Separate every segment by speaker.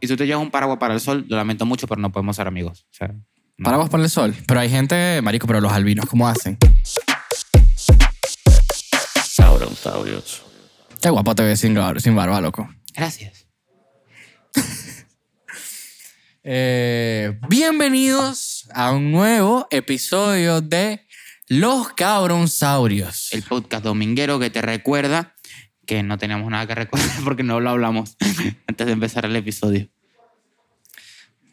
Speaker 1: Y si tú te llevas un paraguas para el sol, lo lamento mucho, pero no podemos ser amigos. O sea, no.
Speaker 2: Paraguas para el sol. Pero hay gente, marico, pero los albinos, ¿cómo hacen?
Speaker 3: Sauronsaurios.
Speaker 2: Qué guapo te ves sin, bar- sin barba, loco.
Speaker 1: Gracias.
Speaker 2: Eh, bienvenidos a un nuevo episodio de Los Cabronsaurios.
Speaker 1: El podcast dominguero que te recuerda que no teníamos nada que recordar porque no lo hablamos antes de empezar el episodio.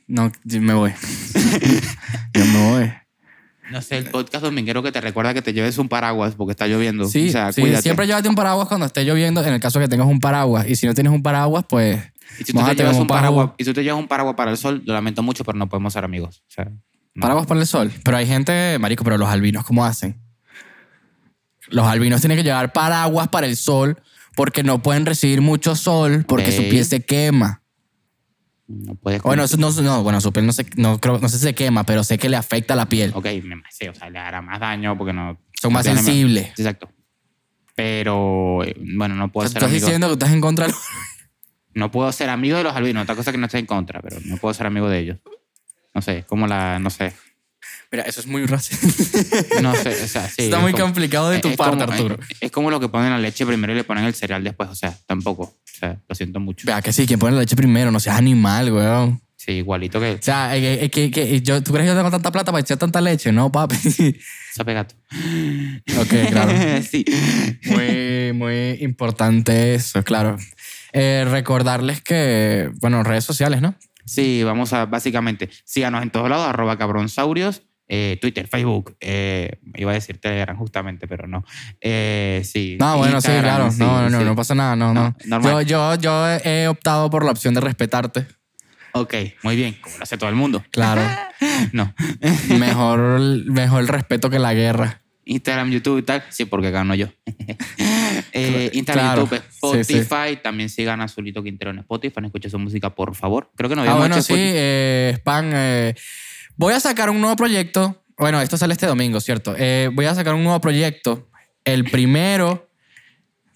Speaker 2: No, yo me voy. Yo me voy.
Speaker 1: No sé, el podcast dominguero que te recuerda que te lleves un paraguas porque está lloviendo.
Speaker 2: Sí,
Speaker 1: o sea,
Speaker 2: sí,
Speaker 1: cuídate.
Speaker 2: siempre llévate un paraguas cuando esté lloviendo, en el caso que tengas un paraguas. Y si no tienes un paraguas, pues.
Speaker 1: Y si tú te llevas un paraguas, y si tú te llevas un paraguas para el sol, lo lamento mucho, pero no podemos ser amigos. O sea, no.
Speaker 2: Paraguas para el sol. Pero hay gente, marico, pero los albinos, ¿cómo hacen? Los albinos tienen que llevar paraguas para el sol porque no pueden recibir mucho sol porque su piel se quema.
Speaker 1: No puedes.
Speaker 2: Bueno, eso no, no, bueno, su piel no, se, no, creo, no sé si se quema, pero sé que le afecta la piel.
Speaker 1: Ok, me sí, o sea, le hará más daño porque no.
Speaker 2: Son más sensibles.
Speaker 1: Exacto. Pero, eh, bueno, no
Speaker 2: O
Speaker 1: puedo
Speaker 2: sea,
Speaker 1: ser
Speaker 2: estás
Speaker 1: amigo.
Speaker 2: diciendo que estás en contra de
Speaker 1: No puedo ser amigo de los albinos. Otra cosa que no estoy en contra, pero no puedo ser amigo de ellos. No sé, como la. No sé.
Speaker 2: Mira, eso es muy racista.
Speaker 1: No sé, o sea, sí.
Speaker 2: Está
Speaker 1: es
Speaker 2: muy
Speaker 1: como-
Speaker 2: complicado de tu
Speaker 1: es
Speaker 2: parte,
Speaker 1: como-
Speaker 2: Arturo.
Speaker 1: Es, es como lo que ponen la leche primero y le ponen el cereal después. O sea, tampoco. O sea, lo siento mucho.
Speaker 2: Vea que sí, quien pone la leche primero, no seas animal, weón.
Speaker 1: Sí, igualito que
Speaker 2: O sea, eh, eh, que, que- yo, ¿tú crees que yo tengo tanta plata para echar tanta leche? No, papi.
Speaker 1: sabe gato.
Speaker 2: ok, claro.
Speaker 1: sí.
Speaker 2: Muy, muy importante eso, claro. Eh, recordarles que, bueno, redes sociales, ¿no?
Speaker 1: Sí, vamos a básicamente, síganos en todos lados, arroba cabronsaurios, eh, Twitter, Facebook, eh, iba a decir Telegram justamente, pero no. Eh, sí.
Speaker 2: No, bueno, sí, claro.
Speaker 1: sí,
Speaker 2: no, no, no,
Speaker 1: sí.
Speaker 2: no pasa nada, no, no. Yo, yo, yo he optado por la opción de respetarte.
Speaker 1: Ok, muy bien, como lo hace todo el mundo.
Speaker 2: Claro.
Speaker 1: No.
Speaker 2: mejor, mejor el respeto que la guerra.
Speaker 1: Instagram, YouTube y tal, sí, porque gano yo. eh, Instagram,
Speaker 2: Claro,
Speaker 1: YouTube,
Speaker 2: sí, sí.
Speaker 1: Spotify, también sigan a Zulito Quintero en Spotify, no escuche su música, por favor. Creo que no
Speaker 2: Ah,
Speaker 1: habíamos
Speaker 2: bueno,
Speaker 1: hecho
Speaker 2: sí,
Speaker 1: Spotify.
Speaker 2: eh, Spam. eh, voy a sacar un nuevo proyecto. Bueno, esto sale este domingo, ¿cierto? Eh, voy a sacar un nuevo proyecto, el primero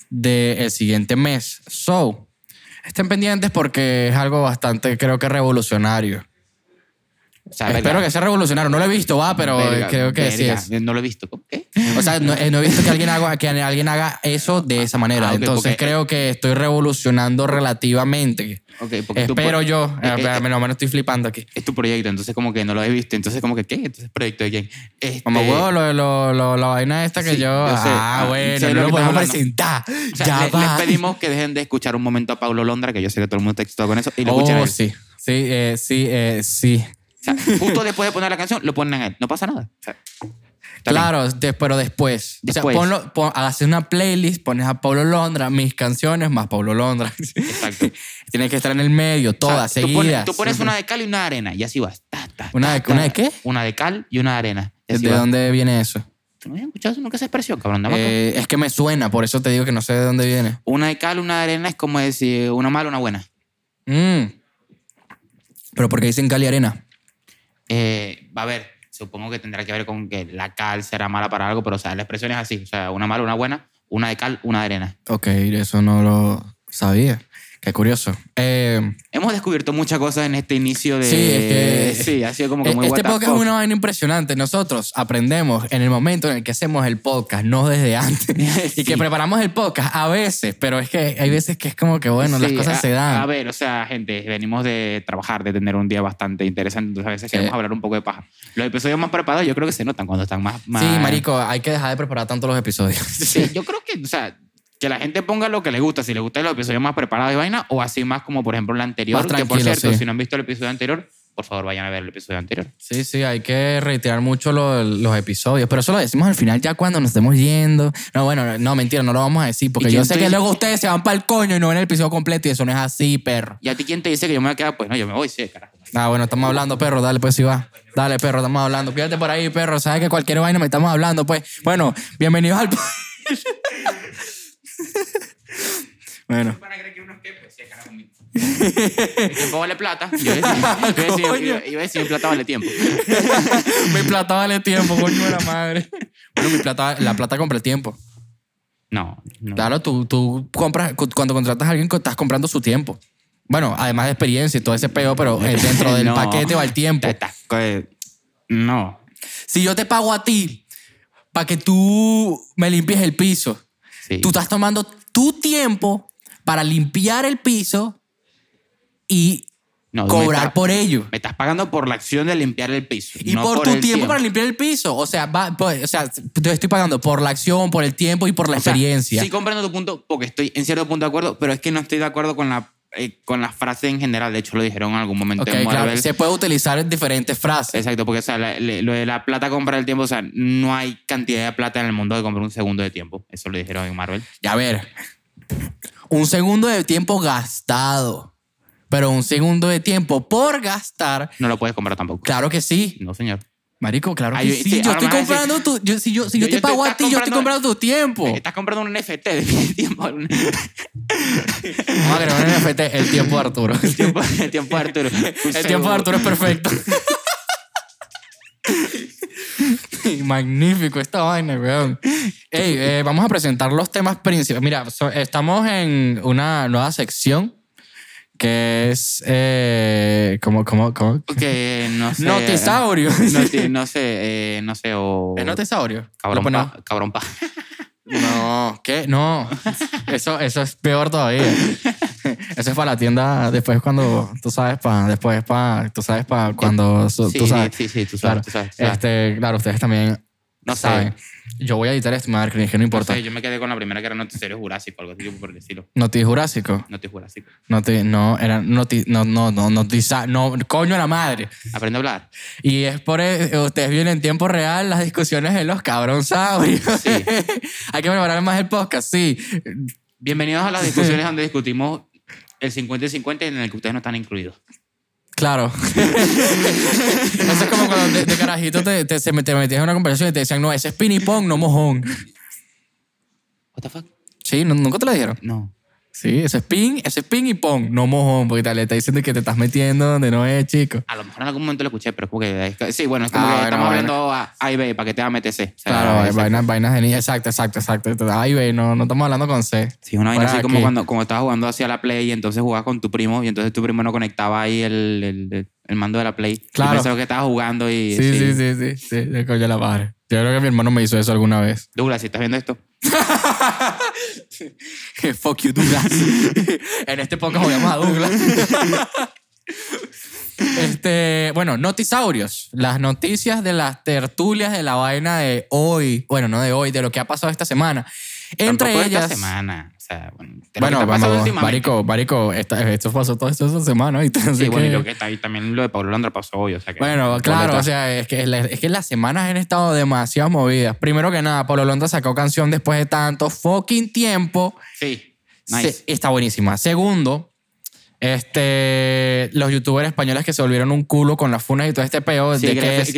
Speaker 2: del siguiente mes. So, estén pendientes porque es algo bastante, creo que revolucionario.
Speaker 1: O sea,
Speaker 2: Espero que sea revolucionario. No lo he visto, va, pero
Speaker 1: verga,
Speaker 2: creo que sí es.
Speaker 1: No lo he visto. ¿Qué?
Speaker 2: O sea, no, eh, no he visto que alguien, haga, que alguien haga eso de esa manera.
Speaker 1: Ah,
Speaker 2: Entonces
Speaker 1: porque-
Speaker 2: creo que estoy revolucionando relativamente.
Speaker 1: Ok, porque tú
Speaker 2: Espero yo.
Speaker 1: Eh,
Speaker 2: Eh,
Speaker 1: eh,
Speaker 2: espérame, no, me estoy flipando aquí.
Speaker 1: es tu proyecto, entonces como que no lo he visto, entonces como que, ¿qué? Entonces, ¿proyecto de quién? Este,
Speaker 2: Como huevo, lo, lo, lo- la vaina esta que
Speaker 1: Sí,
Speaker 2: yo.
Speaker 1: yo sé.
Speaker 2: Ah,
Speaker 1: Ah,
Speaker 2: bueno,
Speaker 1: sé
Speaker 2: no
Speaker 1: lo
Speaker 2: podemos presentar.
Speaker 1: o sea,
Speaker 2: ya
Speaker 1: le-
Speaker 2: va.
Speaker 1: les pedimos que dejen de escuchar un momento a Pablo Londra, que yo sé que todo el mundo está excitado con eso, y lo
Speaker 2: Oh, sí. Sí, eh, sí, eh, sí.
Speaker 1: O sea, justo después de poner la canción, lo ponen a él. No pasa nada. O sea,
Speaker 2: Claro, de- pero después.
Speaker 1: Después.
Speaker 2: O sea, ponlo, pon- haces una playlist, pones a Pablo Londra, mis canciones más Pablo Londra.
Speaker 1: Exacto.
Speaker 2: Tiene que estar en el medio,
Speaker 1: O sea,
Speaker 2: todas,
Speaker 1: tú pones-
Speaker 2: seguidas.
Speaker 1: Tú pones una de cal y una de arena, y así vas. Ta, ta,
Speaker 2: ¿Una de-
Speaker 1: ta.
Speaker 2: una de qué?
Speaker 1: Una de cal y una de arena. y así
Speaker 2: ¿De
Speaker 1: vas.
Speaker 2: dónde viene eso?
Speaker 1: ¿Tú no habías escuchado nunca esa expresión, cabrón?
Speaker 2: Eh, es que me suena, por eso te digo que no sé de dónde viene.
Speaker 1: Una de cal, una de arena es como decir una mala, una buena.
Speaker 2: Mm. Pero porque dicen cal y arena.
Speaker 1: Eh, a ver, supongo que tendrá que ver con que la cal será mala para algo, pero o sea, la expresión es así. O sea, una mala, una buena, una de cal, una de arena.
Speaker 2: Ok, eso no lo sabía. Qué curioso. Eh,
Speaker 1: Hemos descubierto muchas cosas en este inicio de...
Speaker 2: Sí, es que-
Speaker 1: Sí, ha sido como que muy
Speaker 2: este podcast es una vaina impresionante. Nosotros aprendemos en el momento en el que hacemos el podcast, no desde antes. Y que
Speaker 1: Sí.
Speaker 2: preparamos el podcast a veces, pero es que hay veces que es como que, bueno, las
Speaker 1: Sí,
Speaker 2: cosas
Speaker 1: a-
Speaker 2: se dan.
Speaker 1: A ver, o sea, gente, venimos de trabajar, de tener un día bastante interesante, entonces a veces
Speaker 2: Sí.
Speaker 1: queremos hablar un poco de paja. Los episodios más preparados yo creo que se notan cuando están más... más
Speaker 2: Sí, marico, hay que dejar de preparar tanto los episodios.
Speaker 1: Sí, yo creo que, o sea, que la gente ponga lo que le gusta, si le gustan los episodios más preparados y vaina, o así más como por ejemplo el anterior,
Speaker 2: Más
Speaker 1: que por cierto,
Speaker 2: sí.
Speaker 1: si no han visto el episodio anterior, por favor vayan a ver el episodio anterior.
Speaker 2: Sí, sí, hay que reiterar mucho lo- los episodios, pero eso lo decimos al final ya cuando nos estemos yendo. No, bueno, no, mentira, no lo vamos a decir, porque
Speaker 1: ¿Y
Speaker 2: yo sé
Speaker 1: te
Speaker 2: que luego ustedes se van para el coño y no ven el episodio completo y eso no es así, perro.
Speaker 1: ¿Y a ti quién te dice que yo me voy a quedar? Pues no, yo me voy, sí, carajo.
Speaker 2: Ah, bueno, estamos hablando, perro, dale pues si va. Dale, perro, estamos hablando. Quédate por ahí, perro, sabes que cualquier vaina me estamos hablando, pues. Bueno, bienvenidos al... bueno.
Speaker 1: ¿Para creer que uno es que? Pues sí, carajo. mi- El tiempo vale plata. Yo iba a decir, iba a decir- iba- iba a decir, mi plata vale tiempo.
Speaker 2: mi plata vale tiempo, coño de la madre. Bueno, mi plata, la plata compra el tiempo.
Speaker 1: No, no.
Speaker 2: Claro, tú, tú compras, cu- cuando contratas a alguien, estás comprando su tiempo. Bueno, además de experiencia y todo ese peo, pero eh, dentro del
Speaker 1: No.
Speaker 2: paquete va el tiempo.
Speaker 1: Eh, no.
Speaker 2: Si yo te pago a ti para que tú me limpies el piso,
Speaker 1: Sí.
Speaker 2: tú estás tomando tu tiempo para limpiar el piso y
Speaker 1: No,
Speaker 2: cobrar
Speaker 1: estás-
Speaker 2: por ello.
Speaker 1: Me estás pagando por la acción de limpiar el piso.
Speaker 2: Y
Speaker 1: no
Speaker 2: por, tu tiempo, para limpiar el piso. O sea, va- pues, o sea, te estoy pagando por la acción, por el tiempo y por la
Speaker 1: O sea,
Speaker 2: experiencia.
Speaker 1: Sí, comprendo tu punto porque estoy en cierto punto de acuerdo, pero es que no estoy de acuerdo con la, eh, con la frase en general. De hecho, lo dijeron en algún momento
Speaker 2: Ok,
Speaker 1: en
Speaker 2: claro.
Speaker 1: Marvel.
Speaker 2: Se puede utilizar en diferentes frases.
Speaker 1: Exacto, porque o sea, la- le- lo de la plata compra el tiempo, o sea, no hay cantidad de plata en el mundo de comprar un segundo de tiempo. Eso lo dijeron en Marvel.
Speaker 2: Ya a ver, un segundo de tiempo gastado, pero un segundo de tiempo por gastar,
Speaker 1: No lo puedes comprar tampoco.
Speaker 2: claro que sí.
Speaker 1: No, señor.
Speaker 2: Marico, claro que
Speaker 1: Ay,
Speaker 2: sí.
Speaker 1: sí,
Speaker 2: yo estoy
Speaker 1: decir-
Speaker 2: comprando tu. Yo, si yo, si yo,
Speaker 1: Yo-
Speaker 2: te pago a ti, yo estoy
Speaker 1: comprando-
Speaker 2: tu tiempo.
Speaker 1: Estás comprando un NFT de tiempo.
Speaker 2: Vamos a crear un NFT, el tiempo de Arturo.
Speaker 1: El tiempo, el tiempo de Arturo.
Speaker 2: El tiempo de Arturo es perfecto. Magnífico esta vaina, weón. Ey, eh, vamos a presentar los temas principales. Mira, so- estamos en una nueva sección que es. Eh, ¿Cómo? ¿Cómo? ¿Cómo?
Speaker 1: Que no sé.
Speaker 2: Notisaurio.
Speaker 1: Noti- no sé, eh, no sé, o.
Speaker 2: ¿Es notisaurio? Lo
Speaker 1: Cabrón pa. Cabrón pa.
Speaker 2: No, ¿qué? No. Eso, eso es peor todavía. Eso es para la tienda después cuando, tú sabes, para después para, tú sabes, para cuando,
Speaker 1: Sí,
Speaker 2: tú sabes.
Speaker 1: sí, sí, tú
Speaker 2: Claro.
Speaker 1: sabes, tú sabes, tú sabes.
Speaker 2: Este, claro, ustedes también
Speaker 1: No sé.
Speaker 2: Yo voy a editar esto, cringe, que no
Speaker 1: No
Speaker 2: importa.
Speaker 1: sé, yo me quedé con la primera que era Noticiero Jurásico, algo así por decirlo.
Speaker 2: Noti Jurásico.
Speaker 1: Noti Jurásico.
Speaker 2: Noti, no, era noti, no, no, no, notiza, no, coño a la madre.
Speaker 1: Aprende a hablar.
Speaker 2: Y es por eso, ustedes vienen en tiempo real las discusiones de los cabronsaurios.
Speaker 1: Sí.
Speaker 2: Hay que preparar más el podcast, sí.
Speaker 1: Bienvenidos a las discusiones donde discutimos el 50 y 50 en el que ustedes no están incluidos.
Speaker 2: Claro. Eso es como cuando de, de carajito te, te, se te metías en una conversación y te decían, no, ese es ping pong, no mojón.
Speaker 1: What the fuck?
Speaker 2: Sí, ¿no- nunca te lo dijeron.
Speaker 1: No.
Speaker 2: Sí, ese es ping, ese es ping y pong, no mojón, porque tal, le está diciendo que te estás metiendo donde no es, chico.
Speaker 1: A lo mejor en algún momento lo escuché, pero es porque... sí, bueno, es como
Speaker 2: Ah,
Speaker 1: que
Speaker 2: bueno,
Speaker 1: estamos
Speaker 2: bueno.
Speaker 1: hablando a A y B para que te MTC. O sea,
Speaker 2: Claro,
Speaker 1: exacto.
Speaker 2: vainas, vainas de niña. Exacto, exacto, exacto. Ay, ve, no, no estamos hablando con C.
Speaker 1: Sí, una vaina así como
Speaker 2: aquí.
Speaker 1: cuando, como estabas jugando hacia la Play y entonces jugabas con tu primo y entonces tu primo no conectaba ahí el, el, mando de la Play.
Speaker 2: Claro.
Speaker 1: Y pensaba que estabas jugando y...
Speaker 2: Sí, sí, sí, sí, sí, coño la madre. Yo creo que mi hermano me hizo eso alguna vez.
Speaker 1: Douglas, si estás viendo esto,
Speaker 2: Fuck you, Douglas. en este podcast odiamos a Douglas. este, bueno, notisaurios. Las noticias de las tertulias de la vaina de hoy. Bueno, no de hoy, de lo que ha pasado esta semana. Entre
Speaker 1: tampoco
Speaker 2: ellas.
Speaker 1: esta semana. Sea, bueno,
Speaker 2: Bueno, vamos. Marico, Marico, esta- esto pasó toda esta semana. Así
Speaker 1: Sí, bueno, y lo que está ahí también lo de Pablo Landra pasó hoy. O sea que,
Speaker 2: Bueno, claro, o sea, es que, es que las semanas han estado demasiado movidas. Primero que nada, Pablo Londra sacó canción después de tanto fucking tiempo.
Speaker 1: Sí, nice.
Speaker 2: Se- está buenísima. Segundo, este, los youtubers españoles que se volvieron un culo con las funas y todo este peo.
Speaker 1: Sí,
Speaker 2: de que
Speaker 1: Gref,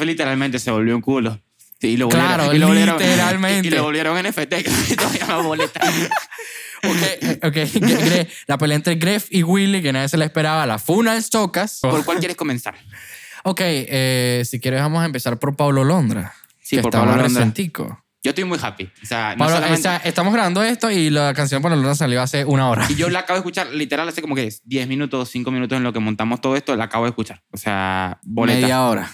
Speaker 2: es-
Speaker 1: literalmente se volvió un culo. Sí, y lo
Speaker 2: Claro,
Speaker 1: volvieron, y lo volvieron-
Speaker 2: literalmente.
Speaker 1: Y, lo volvieron NFT, que todavía no boleta.
Speaker 2: Ok, ok, Gre- Gre- la pelea entre Gref y Willy, que nadie se la esperaba, la funa del Stocas.
Speaker 1: ¿Por cuál quieres comenzar?
Speaker 2: Ok, eh, si quieres vamos a empezar por Pablo Londra.
Speaker 1: Sí,
Speaker 2: que
Speaker 1: por Pablo Londra. Yo estoy muy happy. O sea, no
Speaker 2: Pablo,
Speaker 1: solamente-
Speaker 2: o sea, estamos grabando esto y la canción Pablo Londra salió hace una hora.
Speaker 1: Y yo la acabo de escuchar literal hace como que 10 minutos, 5 minutos en lo que montamos todo esto, la acabo de escuchar. O sea, boleta.
Speaker 2: Media hora.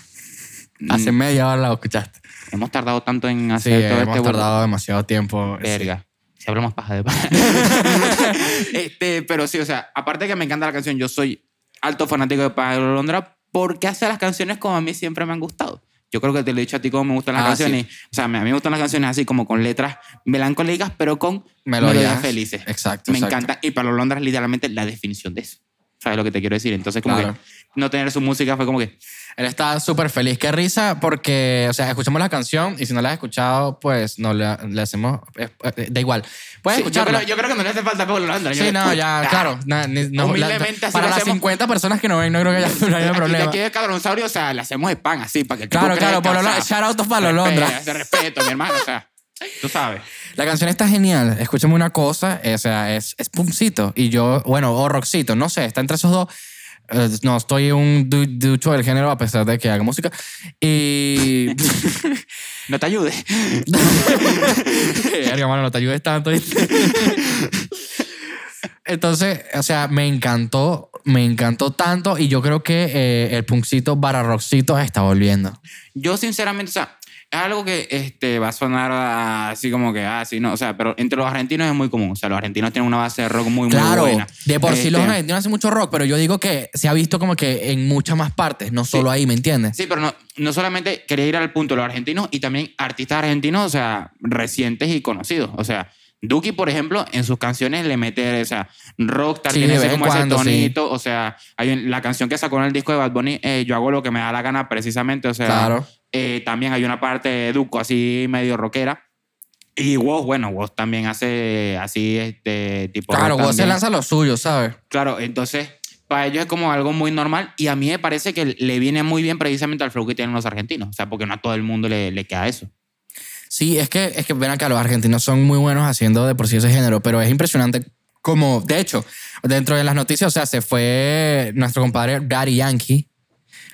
Speaker 2: Hace
Speaker 1: Mm,
Speaker 2: media hora la escuchaste.
Speaker 1: Hemos tardado tanto en
Speaker 2: Sí,
Speaker 1: hacer todo
Speaker 2: hemos
Speaker 1: este
Speaker 2: tardado demasiado tiempo.
Speaker 1: Verga. Si hablamos paja de paja. este, pero sí, o sea, aparte de que me encanta la canción, yo soy alto fanático de Pablo Londra porque hace las canciones como a mí siempre me han gustado. Yo creo que te lo he dicho a ti cómo me gustan las
Speaker 2: Ah,
Speaker 1: canciones. O sea, a mí me gustan las canciones así como con letras melancólicas, pero con
Speaker 2: Melodías.
Speaker 1: melodías felices.
Speaker 2: Exacto,
Speaker 1: Me
Speaker 2: exacto.
Speaker 1: encanta. Y Pablo Londra es literalmente la definición de eso. ¿Sabes lo que te quiero decir? Entonces, como
Speaker 2: Claro.
Speaker 1: que no tener su música fue como que.
Speaker 2: Él está súper feliz. Qué risa porque, o sea, escuchamos la canción y si no la has escuchado, pues no le, le hacemos... eh, eh, da igual. Puedes
Speaker 1: Sí, yo,
Speaker 2: escucharla.
Speaker 1: creo, yo creo que no le hace falta Pablo Londra. Yo-
Speaker 2: Sí, no, ya,
Speaker 1: Ah,
Speaker 2: claro. na- ni- no,
Speaker 1: Humildemente
Speaker 2: la-
Speaker 1: así
Speaker 2: para las
Speaker 1: hacemos.
Speaker 2: 50 personas que no ven, no creo que haya, no haya
Speaker 1: Aquí,
Speaker 2: problema.
Speaker 1: aquí de o sea, le hacemos spam así para que el
Speaker 2: Claro, claro, Pablo Londra. Shout out a Pablo Londra.
Speaker 1: De respeto, mi hermano, o sea, tú sabes.
Speaker 2: La canción está genial. Escúchame una cosa, eh, o sea, es, es pumcito. Y yo, bueno, o rockcito, no sé, está entre esos dos. Eh, no, estoy un du- ducho del género a pesar de que haga música. Y.
Speaker 1: No te ayude.
Speaker 2: Verga, mano, no te ayudes tanto. Entonces, o sea, me encantó, me encantó tanto y yo creo que eh, el punkcito barra rockcito está volviendo.
Speaker 1: Yo, sinceramente, o sea, es algo que este, va a sonar así como que, ah, sí, no, o sea, pero entre los argentinos es muy común. O sea, los argentinos tienen una base de rock muy, muy
Speaker 2: Claro,
Speaker 1: buena.
Speaker 2: de por sí los
Speaker 1: Este,
Speaker 2: argentinos hacen mucho rock, pero yo digo que se ha visto como que en muchas más partes, no solo ahí, ¿me entiendes?
Speaker 1: Sí, pero no, no solamente quería ir al punto de los argentinos y también artistas argentinos, o sea, recientes y conocidos. O sea, Duki, por ejemplo, en sus canciones le mete, o sea, rockstar,
Speaker 2: Sí,
Speaker 1: tiene ese, como ese
Speaker 2: cuando, sí.
Speaker 1: tonito. O sea, hay la canción que sacó en el disco de Bad Bunny, eh, Yo hago lo que me da la gana precisamente. O sea,
Speaker 2: Claro.
Speaker 1: Eh, también hay una parte de Duco así medio rockera. Y Woz, bueno, Woz también hace así, este tipo.
Speaker 2: Claro, vos se lanza lo suyo, ¿sabes?
Speaker 1: Claro, entonces para ellos es como algo muy normal y a mí me parece que le viene muy bien precisamente al flow que tienen los argentinos. O sea, porque no a todo el mundo le, le queda eso.
Speaker 2: Sí, es que, es que ven acá, los argentinos son muy buenos haciendo de por sí ese género, pero es impresionante como, de hecho, dentro de las noticias, o sea, se fue nuestro compadre Daddy Yankee.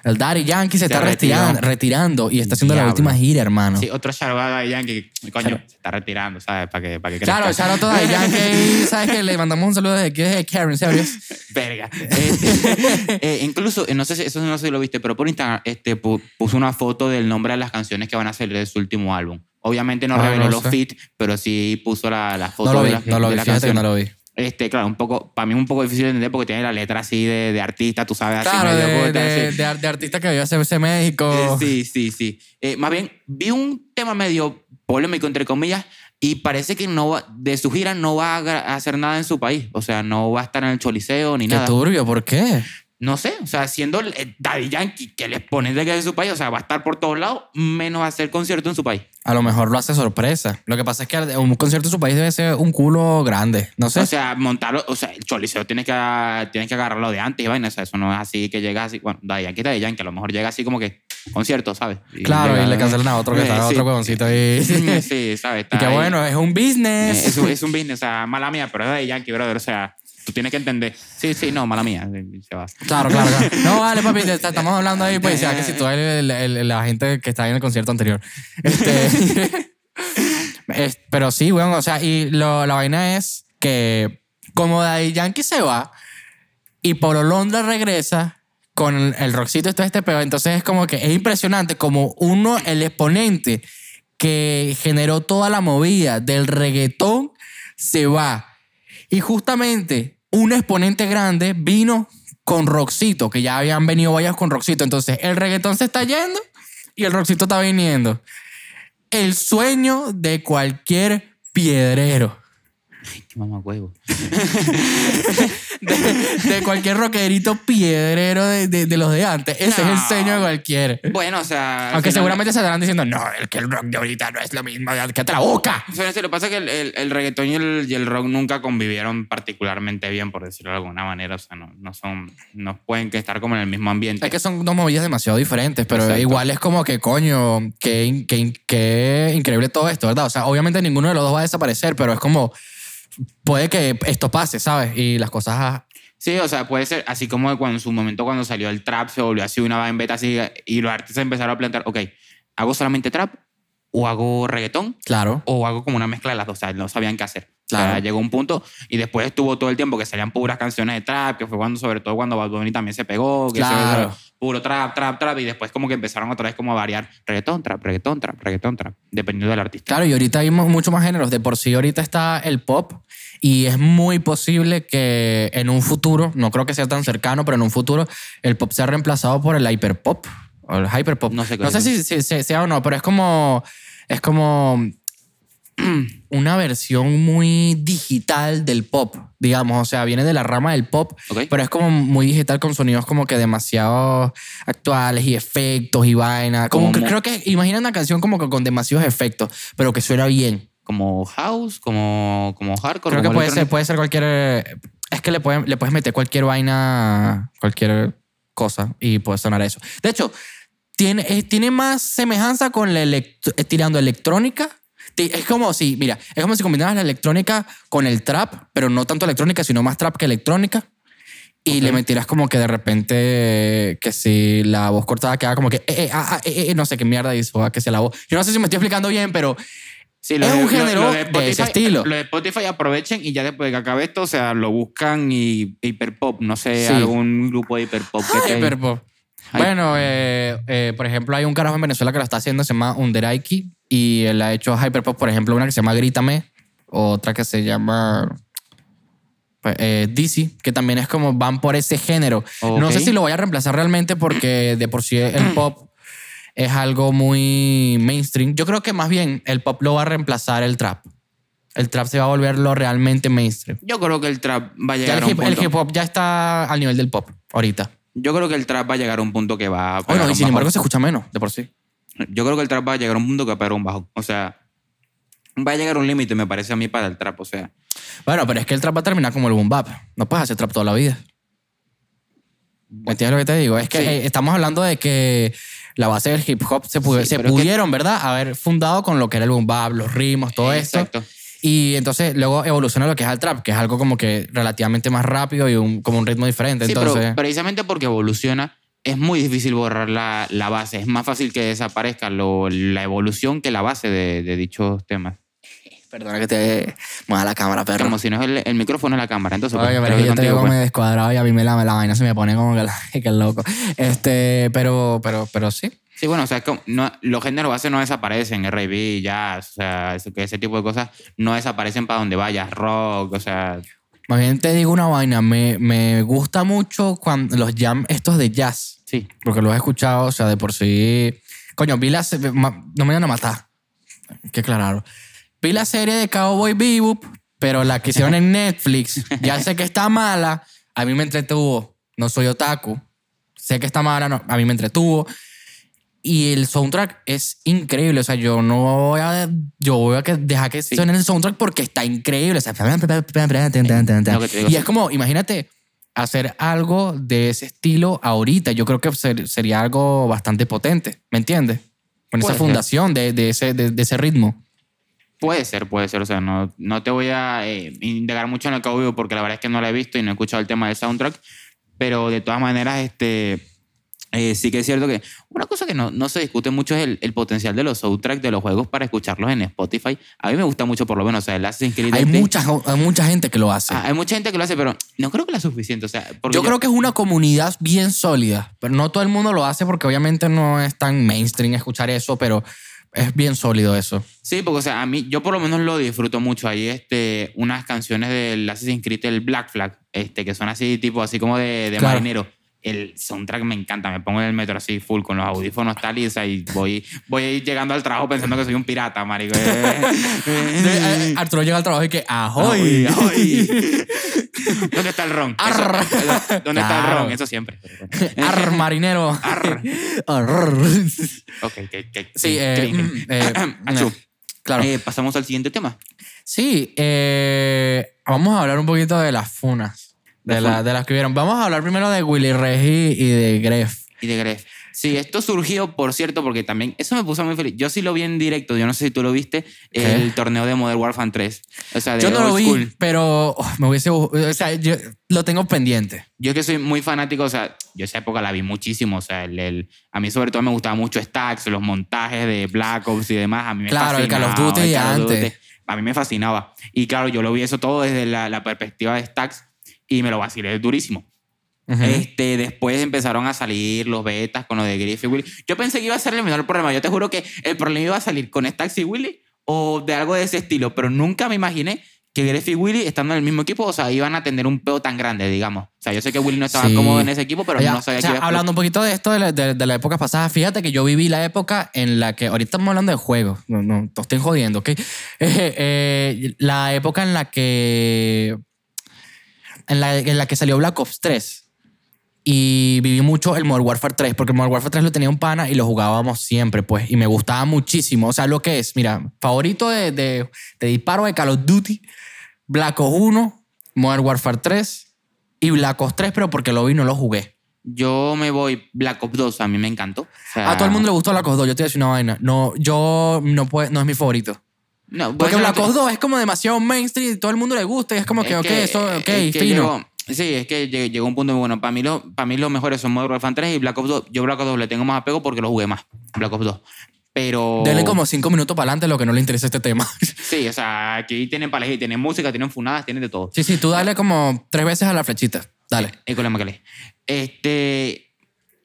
Speaker 2: El Daddy Yankee se,
Speaker 1: Se
Speaker 2: está retirando, retirando y está haciendo la última gira, hermano.
Speaker 1: Sí, otro charvado de Yankee, coño,
Speaker 2: Claro.
Speaker 1: se está retirando, ¿sabes? Para que, para que
Speaker 2: Claro, shout out a Daddy Yankee. ¿Sabes que Le mandamos un saludo desde aquí, desde Karen, ¿sabes?
Speaker 1: Verga. Este, eh, incluso, eh, no sé si eso no sé si lo viste, pero por Instagram este, pu- puso una foto del nombre de las canciones que van a salir de su último álbum. Obviamente no
Speaker 2: Ah,
Speaker 1: reveló
Speaker 2: no
Speaker 1: los
Speaker 2: sé.
Speaker 1: feats, pero sí puso la, la foto
Speaker 2: No lo
Speaker 1: de
Speaker 2: vi,
Speaker 1: las
Speaker 2: no lo
Speaker 1: de
Speaker 2: vi, fíjate que no lo vi.
Speaker 1: Este, claro, un poco, para mí es un poco difícil de entender porque tiene la letra así de, de artista, tú sabes, así
Speaker 2: Claro,
Speaker 1: medio
Speaker 2: de,
Speaker 1: puta,
Speaker 2: de,
Speaker 1: así.
Speaker 2: de, de artista que vive ese México.
Speaker 1: Eh, Sí, sí, sí. Eh, más bien, vi un tema medio polémico, entre comillas, y parece que no va- de su gira no va a hacer nada en su país. O sea, no va a estar en el Choliseo ni
Speaker 2: Qué
Speaker 1: nada.
Speaker 2: turbio, ¿por qué?
Speaker 1: No sé, o sea, siendo el Daddy Yankee, que el exponente que es de su país, o sea, va a estar por todos lados, menos hacer concierto en su país.
Speaker 2: A lo mejor lo hace sorpresa. Lo que pasa es que un concierto en su país debe ser un culo grande. No sé.
Speaker 1: O sea, montarlo, o sea, el Choliseo tienes que, tienes que agarrarlo de antes y vaina, o sea, eso no es así que llega así, bueno, Daddy Yankee, Daddy Yankee, a lo mejor llega así como que concierto, ¿sabes? Y
Speaker 2: claro,
Speaker 1: llega-
Speaker 2: y le cancelan a otro que
Speaker 1: Eh,
Speaker 2: está
Speaker 1: sí.
Speaker 2: otro huevoncito ahí.
Speaker 1: Sí, ¿sabes?
Speaker 2: y que
Speaker 1: ahí.
Speaker 2: bueno, es un
Speaker 1: Eh,
Speaker 2: business.
Speaker 1: Es, un- es un business, o sea, mala mía, pero es de Yankee, brother. O sea, tú tienes que entender. Sí, sí, no, mala mía. Se va.
Speaker 2: Claro, claro, claro. No, vale, papi, te- te estamos hablando ahí, pues, ya que si tú eres el- el- la gente que está ahí en el concierto anterior. Este, es- pero sí, bueno, o sea, y lo- la vaina es que como Daddy Yankee se va y Polo Londra regresa con el, el rockcito y todo este pedo, entonces es como que es impresionante como uno, el exponente que generó toda la movida del reggaetón, se va. Y justamente un exponente grande vino con Roxito, que ya habían venido varios con Roxito. Entonces el reggaetón se está yendo y el Roxito está viniendo. El sueño de cualquier piedrero,
Speaker 1: Qué mamá huevo.
Speaker 2: de, de cualquier rockerito piedrero de, de- de los de antes. Ese es el sueño de cualquiera.
Speaker 1: Bueno, o sea.
Speaker 2: Aunque seguramente se estarán diciendo, no, el que el rock de ahorita no es lo mismo, quédate la boca.
Speaker 1: O sea, lo que pasa es que el, el, el reggaetón y el, y el rock nunca convivieron particularmente bien, por decirlo de alguna manera. O sea, no, no son. No pueden que estar como en el mismo ambiente.
Speaker 2: Es que son dos movidas demasiado diferentes, pero
Speaker 1: Exacto.
Speaker 2: igual es como que, coño, qué, in- qué in- qué increíble todo esto, ¿verdad? O sea, obviamente ninguno de los dos va a desaparecer, pero es como, puede que esto pase, ¿sabes? Y las cosas... ah,
Speaker 1: Sí, o sea, puede ser así como cuando en su momento cuando salió el trap se volvió así una en beta así y los artistas empezaron a plantear, ok, ¿hago solamente trap o hago reggaetón?
Speaker 2: Claro.
Speaker 1: o hago como una mezcla de las dos, o sea, no sabían qué hacer. O sea,
Speaker 2: Claro.
Speaker 1: llegó un punto y después estuvo todo el tiempo que salían puras canciones de trap, que fue cuando, sobre todo cuando Bad Bunny también se pegó, que
Speaker 2: Claro.
Speaker 1: se, puro trap, trap, trap, y después como que empezaron otra vez como a variar reggaetón, trap, reggaetón, trap, reggaetón, trap, dependiendo del artista.
Speaker 2: Claro, y ahorita hay mu- mucho más géneros. De por sí ahorita está el pop y es muy posible que en un futuro, no creo que sea tan cercano, pero en un futuro el pop sea reemplazado por el hyperpop o el hyperpop.
Speaker 1: No sé qué
Speaker 2: no sé si, si- si sea o no, pero es como es como una versión muy digital del pop, digamos, o sea, viene de la rama del pop,
Speaker 1: Ok.
Speaker 2: pero es como muy digital con sonidos como que demasiado actuales y efectos y vaina. Como que- creo que imagina una canción como que con demasiados efectos, pero que suena bien.
Speaker 1: Como house, como, como hardcore.
Speaker 2: Creo que puede ser, puede ser cualquier. Es que le, pueden- le puedes meter cualquier vaina, cualquier cosa y puede sonar eso. De hecho, tiene, eh, tiene más semejanza con la elect- eh, tirando electrónica. Es como si, mira, es como si combinaras la electrónica con el trap, pero no tanto electrónica, sino más trap que electrónica. Y
Speaker 1: Ok.
Speaker 2: le metieras como que de repente, que si la voz cortada queda como que, eh, eh, ah, ah, eh, eh, no sé qué mierda hizo, ah, que sea la voz. Yo no sé si me estoy explicando bien, pero
Speaker 1: Sí,
Speaker 2: Es
Speaker 1: lo
Speaker 2: un género
Speaker 1: lo
Speaker 2: de ese estilo.
Speaker 1: Lo de Spotify aprovechen y ya después de que acabe esto, o sea, lo buscan y hiperpop, no sé,
Speaker 2: Sí.
Speaker 1: algún grupo de hiperpop que.
Speaker 2: Hyperpop.
Speaker 1: Ay.
Speaker 2: Bueno, eh, eh, por ejemplo, hay un carajo en Venezuela que lo está haciendo, se llama Underaiki, y él ha hecho Hyperpop, por ejemplo, una que se llama Grítame, otra que se llama pues, eh, Dizzy, que también es como van por ese género. No sé si lo voy a reemplazar realmente porque de por sí el pop es algo muy mainstream. Yo creo que más bien el pop lo va a reemplazar el trap. El trap se va a volver lo realmente mainstream.
Speaker 1: Yo creo que el trap va a llegar
Speaker 2: el,
Speaker 1: a un
Speaker 2: hip, el
Speaker 1: punto.
Speaker 2: hip hop ya está al nivel del pop ahorita.
Speaker 1: Yo creo que el trap va a llegar a un punto que va a
Speaker 2: Bueno, y sin embargo se escucha menos de por sí.
Speaker 1: Yo creo que el trap va a llegar a un punto que va a pegar un bajo. O sea, va a llegar a un límite, me parece a mí, para el trap. O sea,
Speaker 2: Bueno, pero es que el trap va a terminar como el boom bap. No puedes hacer trap toda la vida. ¿Me entiendes lo que te digo? Es que
Speaker 1: Sí.
Speaker 2: eh, estamos hablando de que la base del hip hop se,
Speaker 1: Sí,
Speaker 2: se
Speaker 1: es que-
Speaker 2: pudieron, ¿verdad? Haber fundado con lo que era el boom bap, los ritmos, todo
Speaker 1: Exacto.
Speaker 2: esto. Y entonces luego evoluciona lo que es el trap, que es algo como que relativamente más rápido y un, como un ritmo diferente.
Speaker 1: Sí,
Speaker 2: entonces,
Speaker 1: pero precisamente porque evoluciona, es muy difícil borrar la, la base. Es más fácil que desaparezca lo- la evolución que la base de, de dichos temas.
Speaker 2: perdona que te mueva la cámara, perro.
Speaker 1: Como si no es el, el micrófono es la cámara. Entonces, pues,
Speaker 2: Oye, pero
Speaker 1: creo
Speaker 2: es
Speaker 1: que
Speaker 2: que yo te
Speaker 1: contigo,
Speaker 2: veo como
Speaker 1: pues.
Speaker 2: descuadrado y a mí me la, la vaina se me pone como que, la- que loco. Este, pero, pero, pero sí.
Speaker 1: Sí, bueno, o sea, es como, no, los géneros base no desaparecen, R&B, jazz, o sea, que ese tipo de cosas no desaparecen para donde vayas, rock, o sea,
Speaker 2: Más bien te digo una vaina, me, me gusta mucho cuando los jam estos de jazz,
Speaker 1: sí.
Speaker 2: porque los he escuchado, o sea, de por sí. Coño, vi la. No me van a matar. Qué claro. Vi la serie de Cowboy Bebop, pero la que hicieron en Netflix, ya sé que está mala, a mí me entretuvo. No soy otaku. Sé que está mala, no, a mí me entretuvo. Y el soundtrack es increíble. O sea, yo no voy a, yo voy a que dejar que suene el soundtrack porque está increíble. O sea,
Speaker 1: Lo que
Speaker 2: y
Speaker 1: sí.
Speaker 2: es como, imagínate, hacer algo de ese estilo ahorita. Yo creo que ser- sería algo bastante potente. ¿Me entiendes? Con esa
Speaker 1: Puede ser.
Speaker 2: fundación de, de ese, de, de ese ritmo.
Speaker 1: Puede ser, puede ser. O sea, no, no te voy a eh, indagar mucho en el Cowboy porque la verdad es que no la he visto y no he escuchado el tema del soundtrack. Pero de todas maneras, este, eh, sí que es cierto que una cosa que no, no se discute mucho es el, el potencial de los soundtracks de los juegos para escucharlos en Spotify. A mí me gusta mucho, por lo menos. O sea, el Assassin's Creed
Speaker 2: Hay
Speaker 1: este-
Speaker 2: mucha, hay mucha gente que lo hace.
Speaker 1: Ah, hay mucha gente que lo hace, pero no creo que la suficiente. O sea, porque
Speaker 2: Yo creo que es una comunidad bien sólida, pero no todo el mundo lo hace porque obviamente no es tan mainstream escuchar eso, pero es bien sólido eso.
Speaker 1: Sí, porque o sea, a mí, yo por lo menos lo disfruto mucho. Hay este, unas canciones del Assassin's Creed, el Black Flag, este, que son así, tipo, así como de, de
Speaker 2: Claro.
Speaker 1: marinero. El soundtrack me encanta, me pongo en el metro así full con los audífonos tal y, o sea, y voy, voy llegando al trabajo pensando que soy un pirata, marico.
Speaker 2: Eh, Arturo llega al trabajo y que
Speaker 1: ¡Ahoy!
Speaker 2: ¡Ahoy!
Speaker 1: ¿Dónde está el ron?
Speaker 2: Arr.
Speaker 1: eso- ¿Dónde está el ron? Eso siempre.
Speaker 2: ¡Ar, marinero!
Speaker 1: Arr.
Speaker 2: Arr.
Speaker 1: Ok, que, que,
Speaker 2: Sí, eh, mm, eh, claro.
Speaker 1: Eh, pasamos al siguiente tema.
Speaker 2: Sí, eh, vamos a hablar un poquito de las funas, de, la- de las que vieron. Vamos a hablar primero de Willy Regi y de Gref.
Speaker 1: Y de Gref. Sí, esto surgió, por cierto, porque también eso me puso muy feliz. Yo sí lo vi en directo, yo no sé si tú lo viste,
Speaker 2: ¿Qué?
Speaker 1: el torneo de Modern Warfare 3. O sea, de
Speaker 2: Yo no lo vi,
Speaker 1: school.
Speaker 2: pero oh, me hubiese... O sea, yo lo tengo pendiente.
Speaker 1: Yo es que soy muy fanático, o sea, yo esa época la vi muchísimo, o sea, el, el- a mí sobre todo me gustaba mucho Stacks, los montajes de Black Ops y demás, a mí me
Speaker 2: Claro, el Call of Duty
Speaker 1: of
Speaker 2: antes.
Speaker 1: Duty. A mí me fascinaba. Y claro, yo lo vi eso todo desde la, la perspectiva de Stacks y me lo vacilé durísimo.
Speaker 2: Ujú.
Speaker 1: Este, después empezaron a salir los betas con lo de Griff y Willy. Yo pensé que iba a ser el menor problema. Yo te juro que el problema iba a salir con y Willy o de algo de ese estilo, pero nunca me imaginé que Griff y Willy, estando en el mismo equipo, o sea, iban a tener un peo tan grande, digamos. O sea, yo sé que Willy no estaba
Speaker 2: Sí.
Speaker 1: cómodo en ese equipo, pero
Speaker 2: Ya,
Speaker 1: no sabía
Speaker 2: o sea,
Speaker 1: que iba a
Speaker 2: hablando un poquito de esto de la, de, de la época pasada, fíjate que yo viví la época en la que, ahorita estamos hablando de juegos, no, no, te estén jodiendo, ¿ok? Eh, eh, la época en la que, en la, en la que salió Black Ops 3 y viví mucho el Modern Warfare 3, porque el Modern Warfare 3 lo tenía un pana y lo jugábamos siempre, pues, y me gustaba muchísimo. O sea, lo que es, mira, favorito de, de, de disparo de Call of Duty, Black Ops 1, Modern Warfare 3 y Black Ops 3, pero porque lo vi no lo jugué.
Speaker 1: Yo me voy Black Ops 2, a mí me encantó. O sea,
Speaker 2: A todo el mundo le gustó Black Ops 2, yo te voy a decir una vaina. No, yo no, puedo, no es mi favorito.
Speaker 1: No,
Speaker 2: Porque Black Ops 2 es como demasiado mainstream y todo el mundo le gusta y es como que, ok, eso, ok, fino.
Speaker 1: sí, es que lleg- llegó un punto muy bueno. Para mí, lo, para mí los mejores son Modern Warfare 3 y Black Ops 2. Yo Black Ops 2 le tengo más apego porque lo jugué más. Black Ops 2. pero...
Speaker 2: Dele como cinco minutos para adelante lo que no le interesa este tema.
Speaker 1: Sí, o sea, aquí tienen elegir, tienen música, tienen funadas, tienen de todo.
Speaker 2: sí, sí, tú dale como tres veces a la flechita. Dale.
Speaker 1: El problema que le. Este.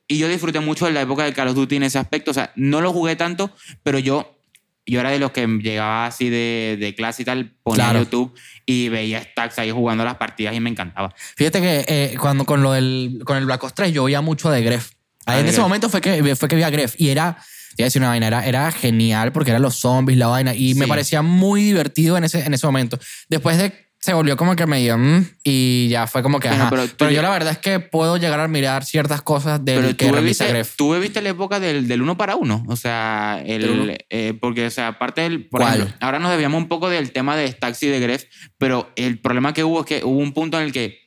Speaker 1: Y yo disfruté mucho de la época de Call of Duty en ese aspecto. O sea, no lo jugué tanto, pero yo. Yo era de los que llegaba así de, de clase y tal, ponía
Speaker 2: Claro.
Speaker 1: YouTube y veía stacks ahí jugando las partidas y me encantaba.
Speaker 2: Fíjate que eh, cuando con lo del con el Black Ops 3 yo veía mucho de Gref. Ahí
Speaker 1: Ah,
Speaker 2: en ese
Speaker 1: Gref.
Speaker 2: momento fue que, fue que vi a Gref y era, te iba a decir una vaina, era, era genial porque eran los zombies, la vaina, y me
Speaker 1: Sí.
Speaker 2: parecía muy divertido en ese, en ese momento. Después de se volvió como que medio mm, y ya fue como que
Speaker 1: Bueno,
Speaker 2: ajá.
Speaker 1: pero
Speaker 2: yo
Speaker 1: ya-
Speaker 2: la verdad es que puedo llegar a mirar ciertas cosas del
Speaker 1: Pero
Speaker 2: que
Speaker 1: tú
Speaker 2: Gref.
Speaker 1: tú viste la época del, del uno para uno. O sea, el, eh, porque, o sea, aparte del. Por ahora nos debíamos un poco del tema de y de Gref, pero el problema que hubo es que hubo un punto en el que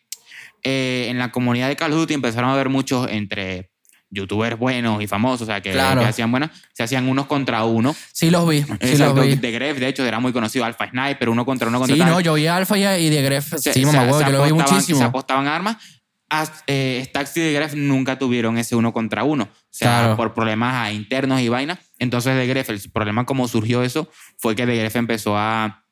Speaker 1: eh, en la comunidad de Call of Duty empezaron a haber muchos entre youtubers buenos y famosos, o sea, que,
Speaker 2: Claro.
Speaker 1: que hacían buenas, se hacían unos contra uno.
Speaker 2: Sí los vi, sí los vi.
Speaker 1: de Gref, de hecho, era muy conocido, Alpha Sniper, uno contra uno contra
Speaker 2: Sí,
Speaker 1: tal.
Speaker 2: no, yo vi a Alpha y, de Gref.
Speaker 1: Se-
Speaker 2: sí, mamá, huevo, yo lo vi muchísimo.
Speaker 1: Se apostaban armas. As- eh, Stacks y de Gref nunca tuvieron ese uno contra uno. O sea,
Speaker 2: Claro.
Speaker 1: por problemas internos y vainas. Entonces, de Gref, el problema como surgió eso fue que de Gref empezó a.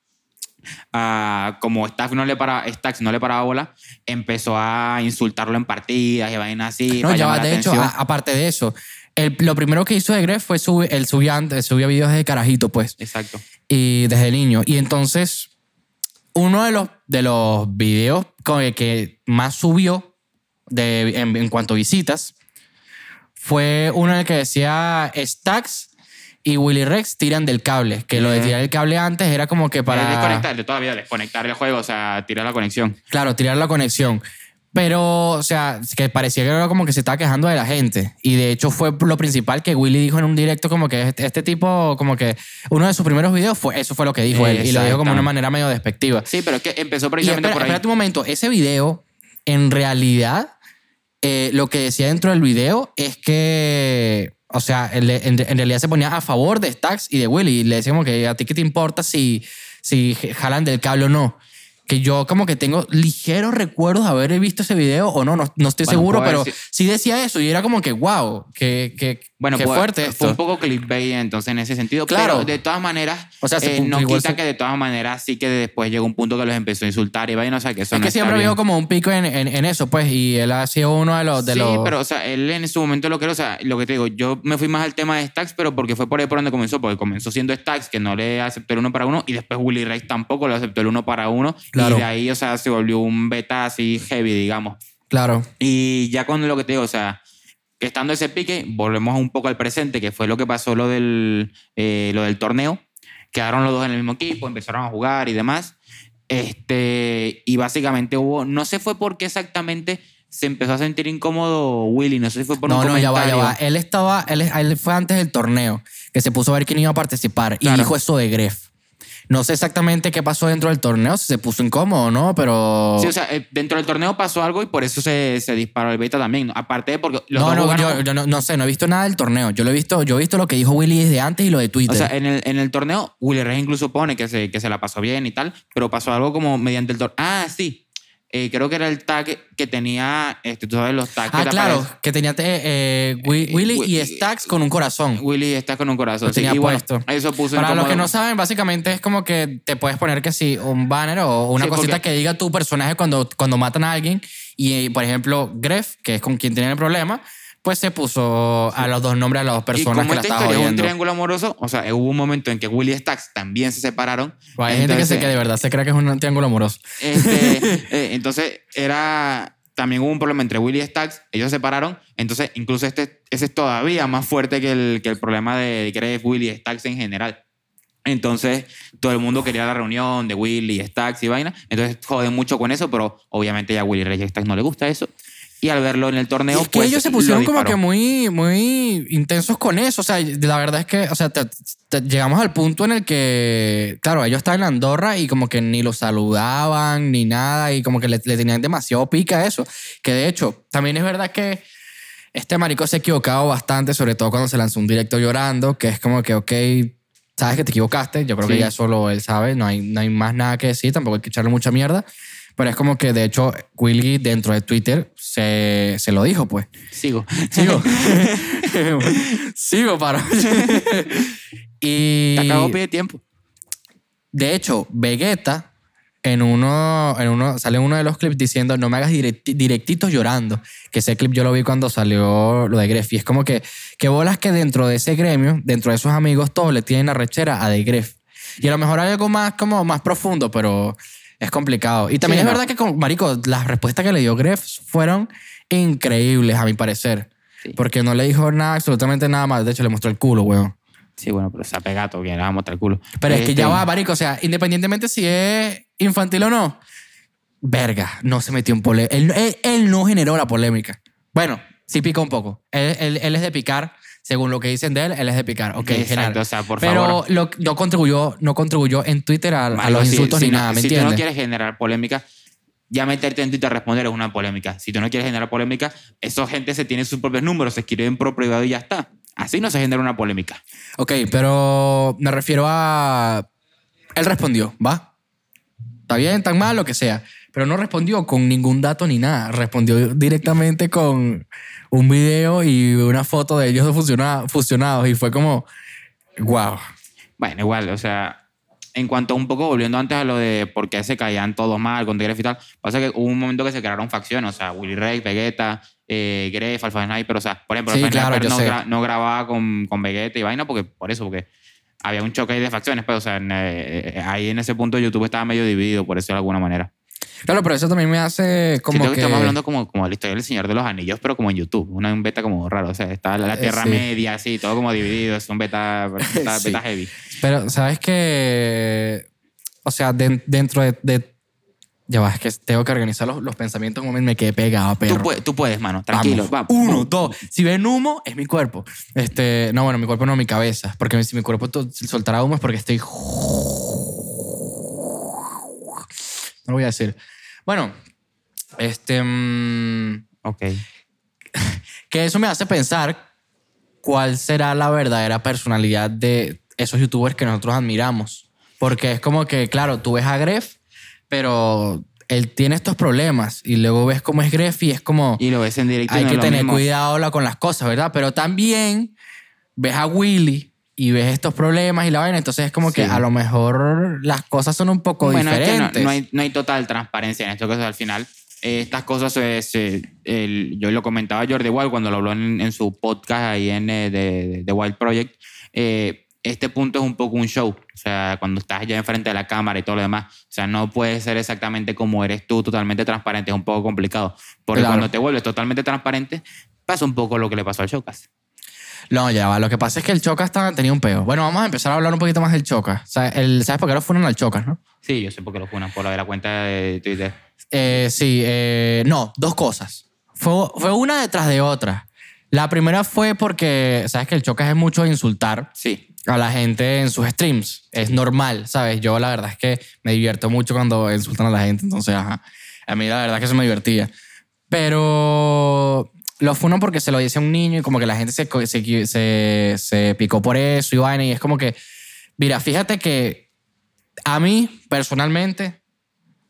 Speaker 1: a- como Stacks no, le para, Stacks no le paraba bola, empezó a insultarlo en partidas y vainas así.
Speaker 2: No, ya de hecho, a- aparte de eso, el- lo primero que hizo de Gref fue subir, él subía, subía videos de carajito, pues,
Speaker 1: Exacto.
Speaker 2: y desde niño. Y entonces, uno de los, de los videos con el que más subió de, en, en cuanto a visitas fue uno en el que decía Stacks y Willy Rex tiran del cable. Que lo de
Speaker 1: Ujú.
Speaker 2: tirar el cable antes era como que
Speaker 1: Para
Speaker 2: para...
Speaker 1: desconectar, de todavía desconectar el juego, o sea, tirar la conexión.
Speaker 2: Claro, tirar la conexión. Pero, o sea, que parecía que era como que se estaba quejando de la gente. Y de hecho fue lo principal que Willy dijo en un directo, como que este, este tipo, como que uno de sus primeros videos fue, eso fue lo que dijo él. Y lo dijo como de una manera medio despectiva.
Speaker 1: Sí, pero es que empezó
Speaker 2: Y
Speaker 1: precisamente
Speaker 2: espera,
Speaker 1: por ahí.
Speaker 2: espérate un momento, ese video, en realidad, eh, lo que decía dentro del video es que, o sea, en, en realidad se ponía a favor de Stacks y de Willy. Y le decía como que a ti qué te importa si, si jalan del cable o no. Que yo como que tengo ligeros recuerdos de haber visto ese video o no, no, no estoy
Speaker 1: Bueno,
Speaker 2: seguro, pero sí decía eso y era como que, wow, que, que,
Speaker 1: Bueno,
Speaker 2: qué fuerte
Speaker 1: fue un poco clickbait entonces en ese sentido.
Speaker 2: Claro.
Speaker 1: Pero de todas maneras,
Speaker 2: O sea, se
Speaker 1: eh, no quita
Speaker 2: se-
Speaker 1: que de todas maneras sí que después llegó un punto que los empezó a insultar y vaina, o sea, que eso
Speaker 2: es
Speaker 1: no
Speaker 2: que siempre veo como un pico en, en, en eso, pues, y él ha sido uno de los... De
Speaker 1: sí,
Speaker 2: los
Speaker 1: pero o sea, él en su momento lo que era, o sea, lo que te digo, yo me fui más al tema de Stacks, pero porque fue por ahí por donde comenzó, porque comenzó siendo Stacks, que no le aceptó el uno para uno, y después Willy Rex tampoco le aceptó el uno para uno,
Speaker 2: Claro.
Speaker 1: y de ahí, o sea, se volvió un beta así heavy, digamos.
Speaker 2: Claro.
Speaker 1: Y ya con lo que te digo, o sea, que estando ese pique, volvemos un poco al presente, que fue lo que pasó lo del, eh, lo del torneo. Quedaron los dos en el mismo equipo, empezaron a jugar y demás. Este, y básicamente hubo, no sé fue por qué exactamente se empezó a sentir incómodo Willy, no sé si fue por
Speaker 2: No,
Speaker 1: un
Speaker 2: no, ya va, ya va. Él estaba, él, él fue antes del torneo, que se puso a ver quién iba a participar
Speaker 1: Claro.
Speaker 2: y dijo eso de Gref. No sé exactamente qué pasó dentro del torneo, si se puso incómodo o no, pero...
Speaker 1: Sí, o sea, eh, dentro del torneo pasó algo y por eso se, se disparó el beta también. Aparte de porque los
Speaker 2: no,
Speaker 1: dos
Speaker 2: no,
Speaker 1: jugaron-
Speaker 2: yo, yo no, no sé, no he visto nada del torneo. Yo lo he visto, yo he visto lo que dijo Willy desde antes y lo de
Speaker 1: O
Speaker 2: Twitter.
Speaker 1: sea, en el, en el torneo, Willy Reyes incluso pone que se, que se la pasó bien y tal, pero pasó algo como mediante el torneo. Ah, sí. Eh, creo que era el tag que tenía, este, tú sabes, los tags que
Speaker 2: ah,
Speaker 1: te
Speaker 2: claro,
Speaker 1: aparecen.
Speaker 2: que tenía eh, Wi- Willy
Speaker 1: Wi-
Speaker 2: y Stacks con un corazón.
Speaker 1: Willy está con un corazón.
Speaker 2: Lo tenía
Speaker 1: sí, y bueno,
Speaker 2: puesto.
Speaker 1: eso puso
Speaker 2: Para los que no saben, básicamente es como que te puedes poner que sí, un banner o una
Speaker 1: Sí,
Speaker 2: cosita
Speaker 1: porque-
Speaker 2: que diga tu personaje cuando, cuando matan a alguien. Y, eh, por ejemplo, Gref, que es con quien tiene el problema, pues se puso a los dos nombres a las dos
Speaker 1: Y
Speaker 2: personas
Speaker 1: como
Speaker 2: que la
Speaker 1: esta
Speaker 2: estaban
Speaker 1: historia es un triángulo amoroso, o sea, hubo un momento en que Willy y Stacks también se separaron.
Speaker 2: Hay gente que, se,
Speaker 1: Entonces-
Speaker 2: que de verdad se cree que es un triángulo amoroso.
Speaker 1: Este, eh, entonces era también hubo un problema entre Willy y Stacks, ellos se separaron, entonces incluso este ese es todavía más fuerte que el, que el problema de Gref, Willy y Stacks en general. Entonces todo el mundo quería la reunión de Willy, Stacks y vaina, entonces joden mucho con eso, pero obviamente ya a Willy Reyes y Stacks no le gusta eso. Y al verlo en el torneo,
Speaker 2: Y es que
Speaker 1: pues,
Speaker 2: ellos se
Speaker 1: lo
Speaker 2: pusieron como que muy, muy intensos con eso. O sea, la verdad es que, o sea, te- te- llegamos al punto en el que, claro, ellos estaban en Andorra y como que ni los saludaban ni nada y como que le, le tenían demasiado pica a eso. Que de hecho, también es verdad que este marico se ha equivocado bastante, sobre todo cuando se lanzó un directo llorando, que es como que, ok, sabes que te equivocaste. Yo creo que
Speaker 1: Sí.
Speaker 2: ya solo él sabe, no hay, no hay más nada que decir, tampoco hay que echarle mucha mierda. Pero es como que, de hecho, Willy dentro de Twitter se, se lo dijo, pues.
Speaker 1: Sigo.
Speaker 2: Sigo. Sigo, para. y.
Speaker 1: Te acabo pide tiempo.
Speaker 2: De hecho, Vegeta en uno, en uno, sale uno de los clips diciendo no me hagas directi- directitos llorando. Que ese clip yo lo vi cuando salió lo de Gref. Y es como que, que bolas que dentro de ese gremio, dentro de sus amigos, todos le tienen arrechera a De Gref. Y a lo mejor hay algo más, como más profundo, pero es complicado. Y también
Speaker 1: Sí,
Speaker 2: es
Speaker 1: no.
Speaker 2: verdad que, con, Marico, las respuestas que le dio Gref fueron increíbles, a mi parecer.
Speaker 1: Sí.
Speaker 2: Porque no le dijo nada, absolutamente nada más. De hecho, le mostró el culo, weón.
Speaker 1: Sí, bueno, pero se ha pegado, que le vamos a mostrar el culo.
Speaker 2: Pero es que
Speaker 1: Este,
Speaker 2: ya va, marico. O sea, independientemente si es infantil o no, verga, no se metió en polémica. Él, él- él no generó la polémica. Bueno, sí pica un poco. Él, él- él es de picar. Según lo que dicen de él, él es de picar. Ok,
Speaker 1: Exacto,
Speaker 2: general.
Speaker 1: o sea, por
Speaker 2: Pero
Speaker 1: favor.
Speaker 2: lo- no, contribuyó, no contribuyó en Twitter a, a
Speaker 1: Marico,
Speaker 2: los
Speaker 1: si-
Speaker 2: insultos
Speaker 1: si
Speaker 2: ni
Speaker 1: no-
Speaker 2: nada, ¿me
Speaker 1: Si tú no quieres generar polémica, ya meterte en Twitter a responder es una polémica. Si tú no quieres generar polémica, esa gente se tiene sus propios números, se escriben por privado y ya está. Así no se genera una polémica.
Speaker 2: Ok, pero me refiero a... Él respondió, ¿va? Está bien, tan mal, lo que sea. Pero no respondió con ningún dato ni nada. Respondió directamente con un video y una foto de ellos dos fusiona- fusionados. Y fue como, wow.
Speaker 1: Bueno, igual, o sea, en cuanto un poco volviendo antes a lo de por qué se caían todos mal con Gref y tal, pasa que hubo un momento que se crearon facciones, o sea, Willy Ray, Vegeta, eh, Gref, Alpha Sniper, o sea, por ejemplo,
Speaker 2: Sí,
Speaker 1: Alpha
Speaker 2: claro,
Speaker 1: Sniper no, gra- no grababa con, con Vegeta y vaina porque, por eso, porque había un choque ahí de facciones, pues, o sea, en, eh, ahí en ese punto YouTube estaba medio dividido, por eso de alguna manera.
Speaker 2: Claro, pero eso también me hace como
Speaker 1: Siento que,
Speaker 2: que...
Speaker 1: estamos hablando como, como la historia del Señor de los Anillos, pero como en YouTube, una un beta como raro, o sea, está la, la
Speaker 2: Eh,
Speaker 1: Tierra
Speaker 2: sí.
Speaker 1: Media, así, todo como dividido, es un beta, beta,
Speaker 2: Sí.
Speaker 1: beta heavy.
Speaker 2: Pero, ¿sabes qué? O sea, den- dentro de, de- Ya va, es que tengo que organizar los, los pensamientos un momento me quedé pegado.
Speaker 1: Tú, puedes, tú puedes, mano, tranquilo,
Speaker 2: Vamos.
Speaker 1: va.
Speaker 2: Uno, dos. Si ven humo, es mi cuerpo. Este, no, bueno, mi cuerpo no, mi cabeza. Porque si mi cuerpo soltará humo es porque estoy. No lo voy a decir. Bueno, este. mm,
Speaker 1: Ok.
Speaker 2: que eso me hace pensar cuál será la verdadera personalidad de esos youtubers que nosotros admiramos. Porque es como que, claro, tú ves a Gref, pero él tiene estos problemas y luego ves cómo es Gref y es como
Speaker 1: Y lo ves en directo. y
Speaker 2: hay
Speaker 1: no
Speaker 2: que
Speaker 1: es lo
Speaker 2: tener
Speaker 1: mismo.
Speaker 2: cuidado la- con las cosas, ¿verdad? Pero también ves a Willy y ves estos problemas y la vaina, entonces es como que
Speaker 1: Sí.
Speaker 2: a lo mejor las cosas son un poco
Speaker 1: Bueno, es que no,
Speaker 2: diferentes.
Speaker 1: no hay, no hay total transparencia en esto, que al final eh, estas cosas, se- se- el- yo lo comentaba Jordi Wild cuando lo habló en, en su podcast ahí en eh, de, de Wild Project, eh, este punto es un poco un show, o sea, cuando estás ya enfrente de la cámara y todo lo demás, o sea, no puedes ser exactamente como eres tú, totalmente transparente, es un poco complicado, porque
Speaker 2: Claro.
Speaker 1: cuando te vuelves totalmente transparente, pasa un poco lo que le pasó al Showcast.
Speaker 2: No, ya va. Lo que pasa es que el Chocas tenía un peo. Bueno, vamos a empezar a hablar un poquito más del Chocas. O sea, el, ¿Sabes por qué lo fueron al Chocas, no?
Speaker 1: Sí, yo sé por qué lo funan, por lo de la cuenta de Twitter.
Speaker 2: Eh, sí, eh, no, dos cosas. Fue, fue una detrás de otra. La primera fue porque, sabes que el Chocas es mucho de insultar
Speaker 1: Sí,
Speaker 2: a la gente en sus streams. Es normal, ¿sabes? Yo la verdad es que me divierto mucho cuando insultan a la gente, entonces, ajá. A mí la verdad es que eso me divertía. Pero lo fueron porque se lo dice a un niño y como que la gente se, se, se, se picó por eso y vaina. Y es como que, mira, fíjate que a mí personalmente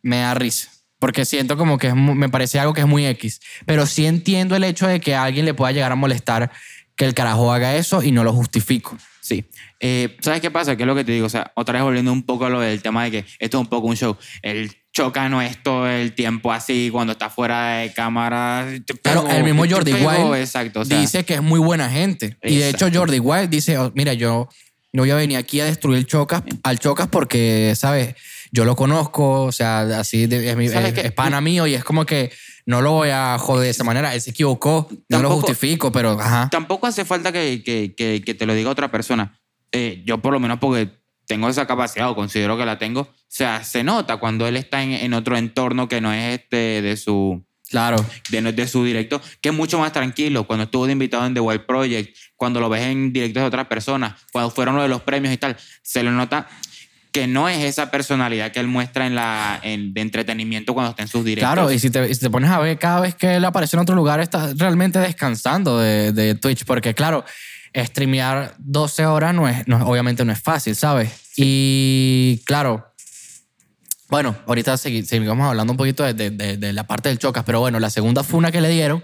Speaker 2: me da risa. Porque siento como que me parece algo que es muy X. Pero sí entiendo el hecho de que a alguien le pueda llegar a molestar que el carajo haga eso y no lo justifico.
Speaker 1: Sí. Eh, ¿Sabes qué pasa? ¿Qué es lo que te digo? O sea, otra vez volviendo un poco a lo del tema de que esto es un poco un show. El choca no es todo el tiempo así cuando está fuera de cámara. te
Speaker 2: Claro, el mismo Jordi Wild
Speaker 1: Exacto. O sea,
Speaker 2: dice que es muy buena gente. Y de hecho. Jordi Wild dice, oh, mira, yo no voy a venir aquí a destruir Chocas, al Chocas porque, ¿sabes? Yo lo conozco, o sea, así de- es, mi-
Speaker 1: ¿Sabes
Speaker 2: es-
Speaker 1: qué?
Speaker 2: es pana mío y es como que no lo voy a joder de esa manera. Él se equivocó, no lo
Speaker 1: Tampoco-
Speaker 2: justifico, pero ajá.
Speaker 1: tampoco hace falta que, que, que, que te lo diga otra persona. Eh, yo por lo menos porque tengo esa capacidad o considero que la tengo, o sea, se nota cuando él está en, en otro entorno que no es este de su,
Speaker 2: Claro.
Speaker 1: de, de su directo, que es mucho más tranquilo. Cuando estuvo de invitado en The Wild Project, cuando lo ves en directos de otras personas, cuando fueron lo de los premios y tal, se le nota que no es esa personalidad que él muestra en la en, de entretenimiento cuando está en sus directos.
Speaker 2: Claro, y si te, si te pones a ver cada vez que él aparece en otro lugar, estás realmente descansando de, de Twitch, porque claro, streamear 12 horas no es, no, obviamente no es fácil, ¿sabes? Y claro, Bueno, ahorita segui- seguimos hablando un poquito de, de- de- la parte del chocas, pero bueno, la segunda funa que le dieron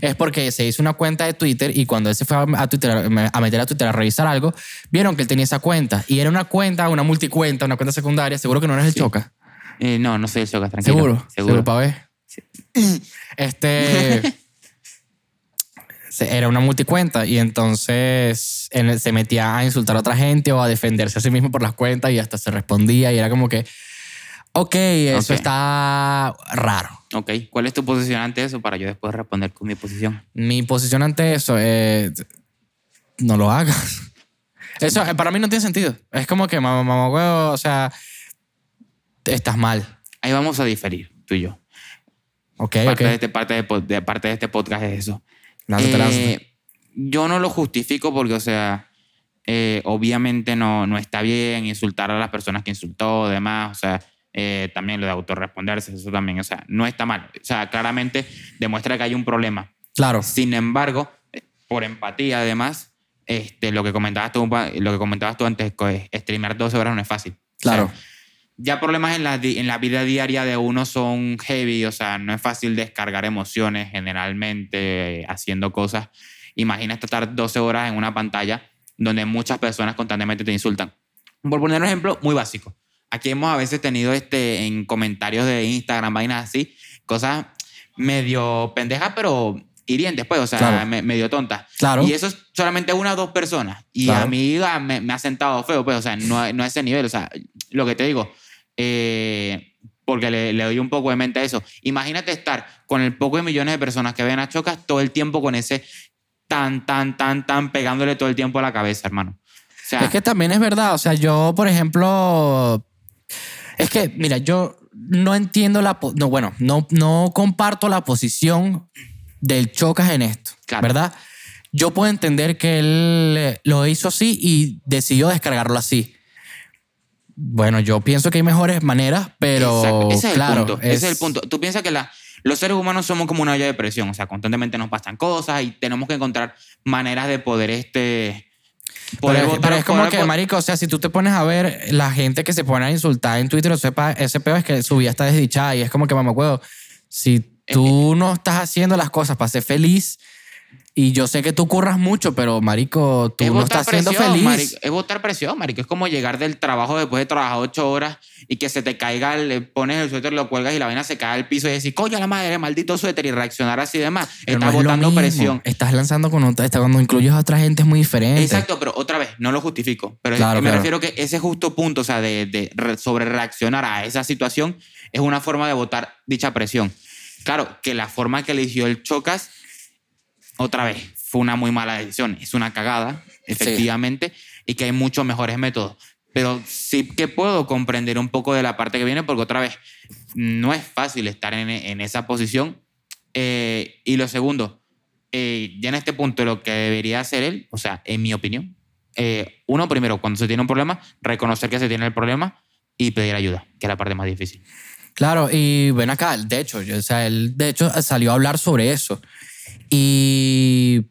Speaker 2: es porque se hizo una cuenta de Twitter y cuando él se fue a, Twitter, a meter a Twitter a revisar algo, vieron que él tenía esa cuenta y era una cuenta, una multicuenta, una cuenta secundaria. Seguro que no eres el chocas.
Speaker 1: Eh, no, no soy el Chocas, tranquilo.
Speaker 2: Seguro.
Speaker 1: Seguro.
Speaker 2: para ver. Este. Era una multicuenta y entonces él se metía a insultar a otra gente o a defenderse a sí mismo por las cuentas y hasta se respondía y era como que, ok, eso está raro.
Speaker 1: Ok, ¿cuál es tu posición ante eso para yo después responder con mi posición?
Speaker 2: Mi posición ante eso es, no lo hagas. Eso eh, para mí no tiene sentido. Es como que, mamá, mamá, huevo, o sea, estás mal.
Speaker 1: Ahí vamos a diferir, tú y yo.
Speaker 2: Ok,
Speaker 1: parte, de este, parte, de parte de este podcast es eso. Eh, yo no lo justifico porque, o sea, eh, obviamente no, no está bien insultar a las personas que insultó, demás, o sea, eh, también lo de autorresponderse, eso también, o sea, no está mal. O sea, claramente demuestra que hay un problema.
Speaker 2: Claro.
Speaker 1: Sin embargo, eh, por empatía, además, este, lo, que comentabas tú, lo que comentabas tú antes, que streamear 12 horas no es fácil. O sea,
Speaker 2: Claro.
Speaker 1: Ya problemas en la, en la vida diaria de uno son heavy, o sea, no es fácil descargar emociones generalmente eh, haciendo cosas. Imagina estar 12 horas en una pantalla donde muchas personas constantemente te insultan. Por poner un ejemplo muy básico. Aquí hemos a veces tenido este, en comentarios de Instagram, vainas así, cosas medio pendejas, pero hirientes, pues, o sea,
Speaker 2: Claro.
Speaker 1: me- medio tontas.
Speaker 2: Claro.
Speaker 1: Y eso es solamente una o dos personas. Y
Speaker 2: Claro.
Speaker 1: a mí ah, me, me ha sentado feo, pues, o sea, no, no a ese nivel. O sea, lo que te digo, eh, porque le, le doy un poco de mente a eso. Imagínate estar con el poco de millones de personas que ven a Chocas todo el tiempo con ese tan, tan, tan, tan pegándole todo el tiempo a la cabeza, hermano. O sea,
Speaker 2: Es que también es verdad. O sea, yo, por ejemplo. Es que, mira, yo no entiendo la. No, bueno, no, no comparto la posición del Chocas en esto.
Speaker 1: Claro.
Speaker 2: ¿Verdad? Yo puedo entender que él lo hizo así y decidió descargarlo así. Bueno, yo pienso que hay mejores maneras, pero.
Speaker 1: Exacto, Ese es el
Speaker 2: claro,
Speaker 1: punto. Ese es el punto. Tú piensas que la, los seres humanos somos como una olla de presión. O sea, constantemente nos pasan cosas y tenemos que encontrar maneras de poder este. Poder
Speaker 2: es-
Speaker 1: votar-
Speaker 2: pero es como
Speaker 1: poder
Speaker 2: que,
Speaker 1: vo-
Speaker 2: marico, o sea, si tú te pones a ver la gente que se pone a insultar en Twitter, o sepa, ese peor es que su vida está desdichada y es como que, mamá, huevo, si tú no estás haciendo las cosas para ser feliz y yo sé que tú curras mucho, pero, marico, tú
Speaker 1: es
Speaker 2: no estás siendo feliz.
Speaker 1: marico. Es botar presión, marico. Es como llegar del trabajo después de trabajar ocho horas y que se te caiga, le pones el suéter, lo cuelgas y la vaina se cae al piso y decir, coño la madre, maldito suéter y reaccionar así de más.
Speaker 2: Pero no
Speaker 1: Estás
Speaker 2: es lo
Speaker 1: botando presión.
Speaker 2: Estás lanzando con otra, cuando incluyes a otra gente es muy diferente.
Speaker 1: Exacto, pero otra vez, no lo justifico. Pero
Speaker 2: Claro,
Speaker 1: me
Speaker 2: claro.
Speaker 1: refiero que ese justo punto, o sea, de, de re- sobre reaccionar a esa situación, es una forma de botar dicha presión. Claro, que la forma que eligió el Chocas, otra vez, fue una muy mala decisión. Es una cagada, efectivamente, y que hay muchos mejores métodos. Pero sí que puedo comprender un poco de la parte que viene, porque otra vez, no es fácil estar en, en esa posición. Eh, y lo segundo, eh, ya en este punto lo que debería hacer él, o sea, en mi opinión, eh, uno primero, cuando se tiene un problema, reconocer que se tiene el problema y pedir ayuda, que es la parte más difícil.
Speaker 2: Claro, y ven acá, de hecho, o sea, él de hecho salió a hablar sobre eso. Y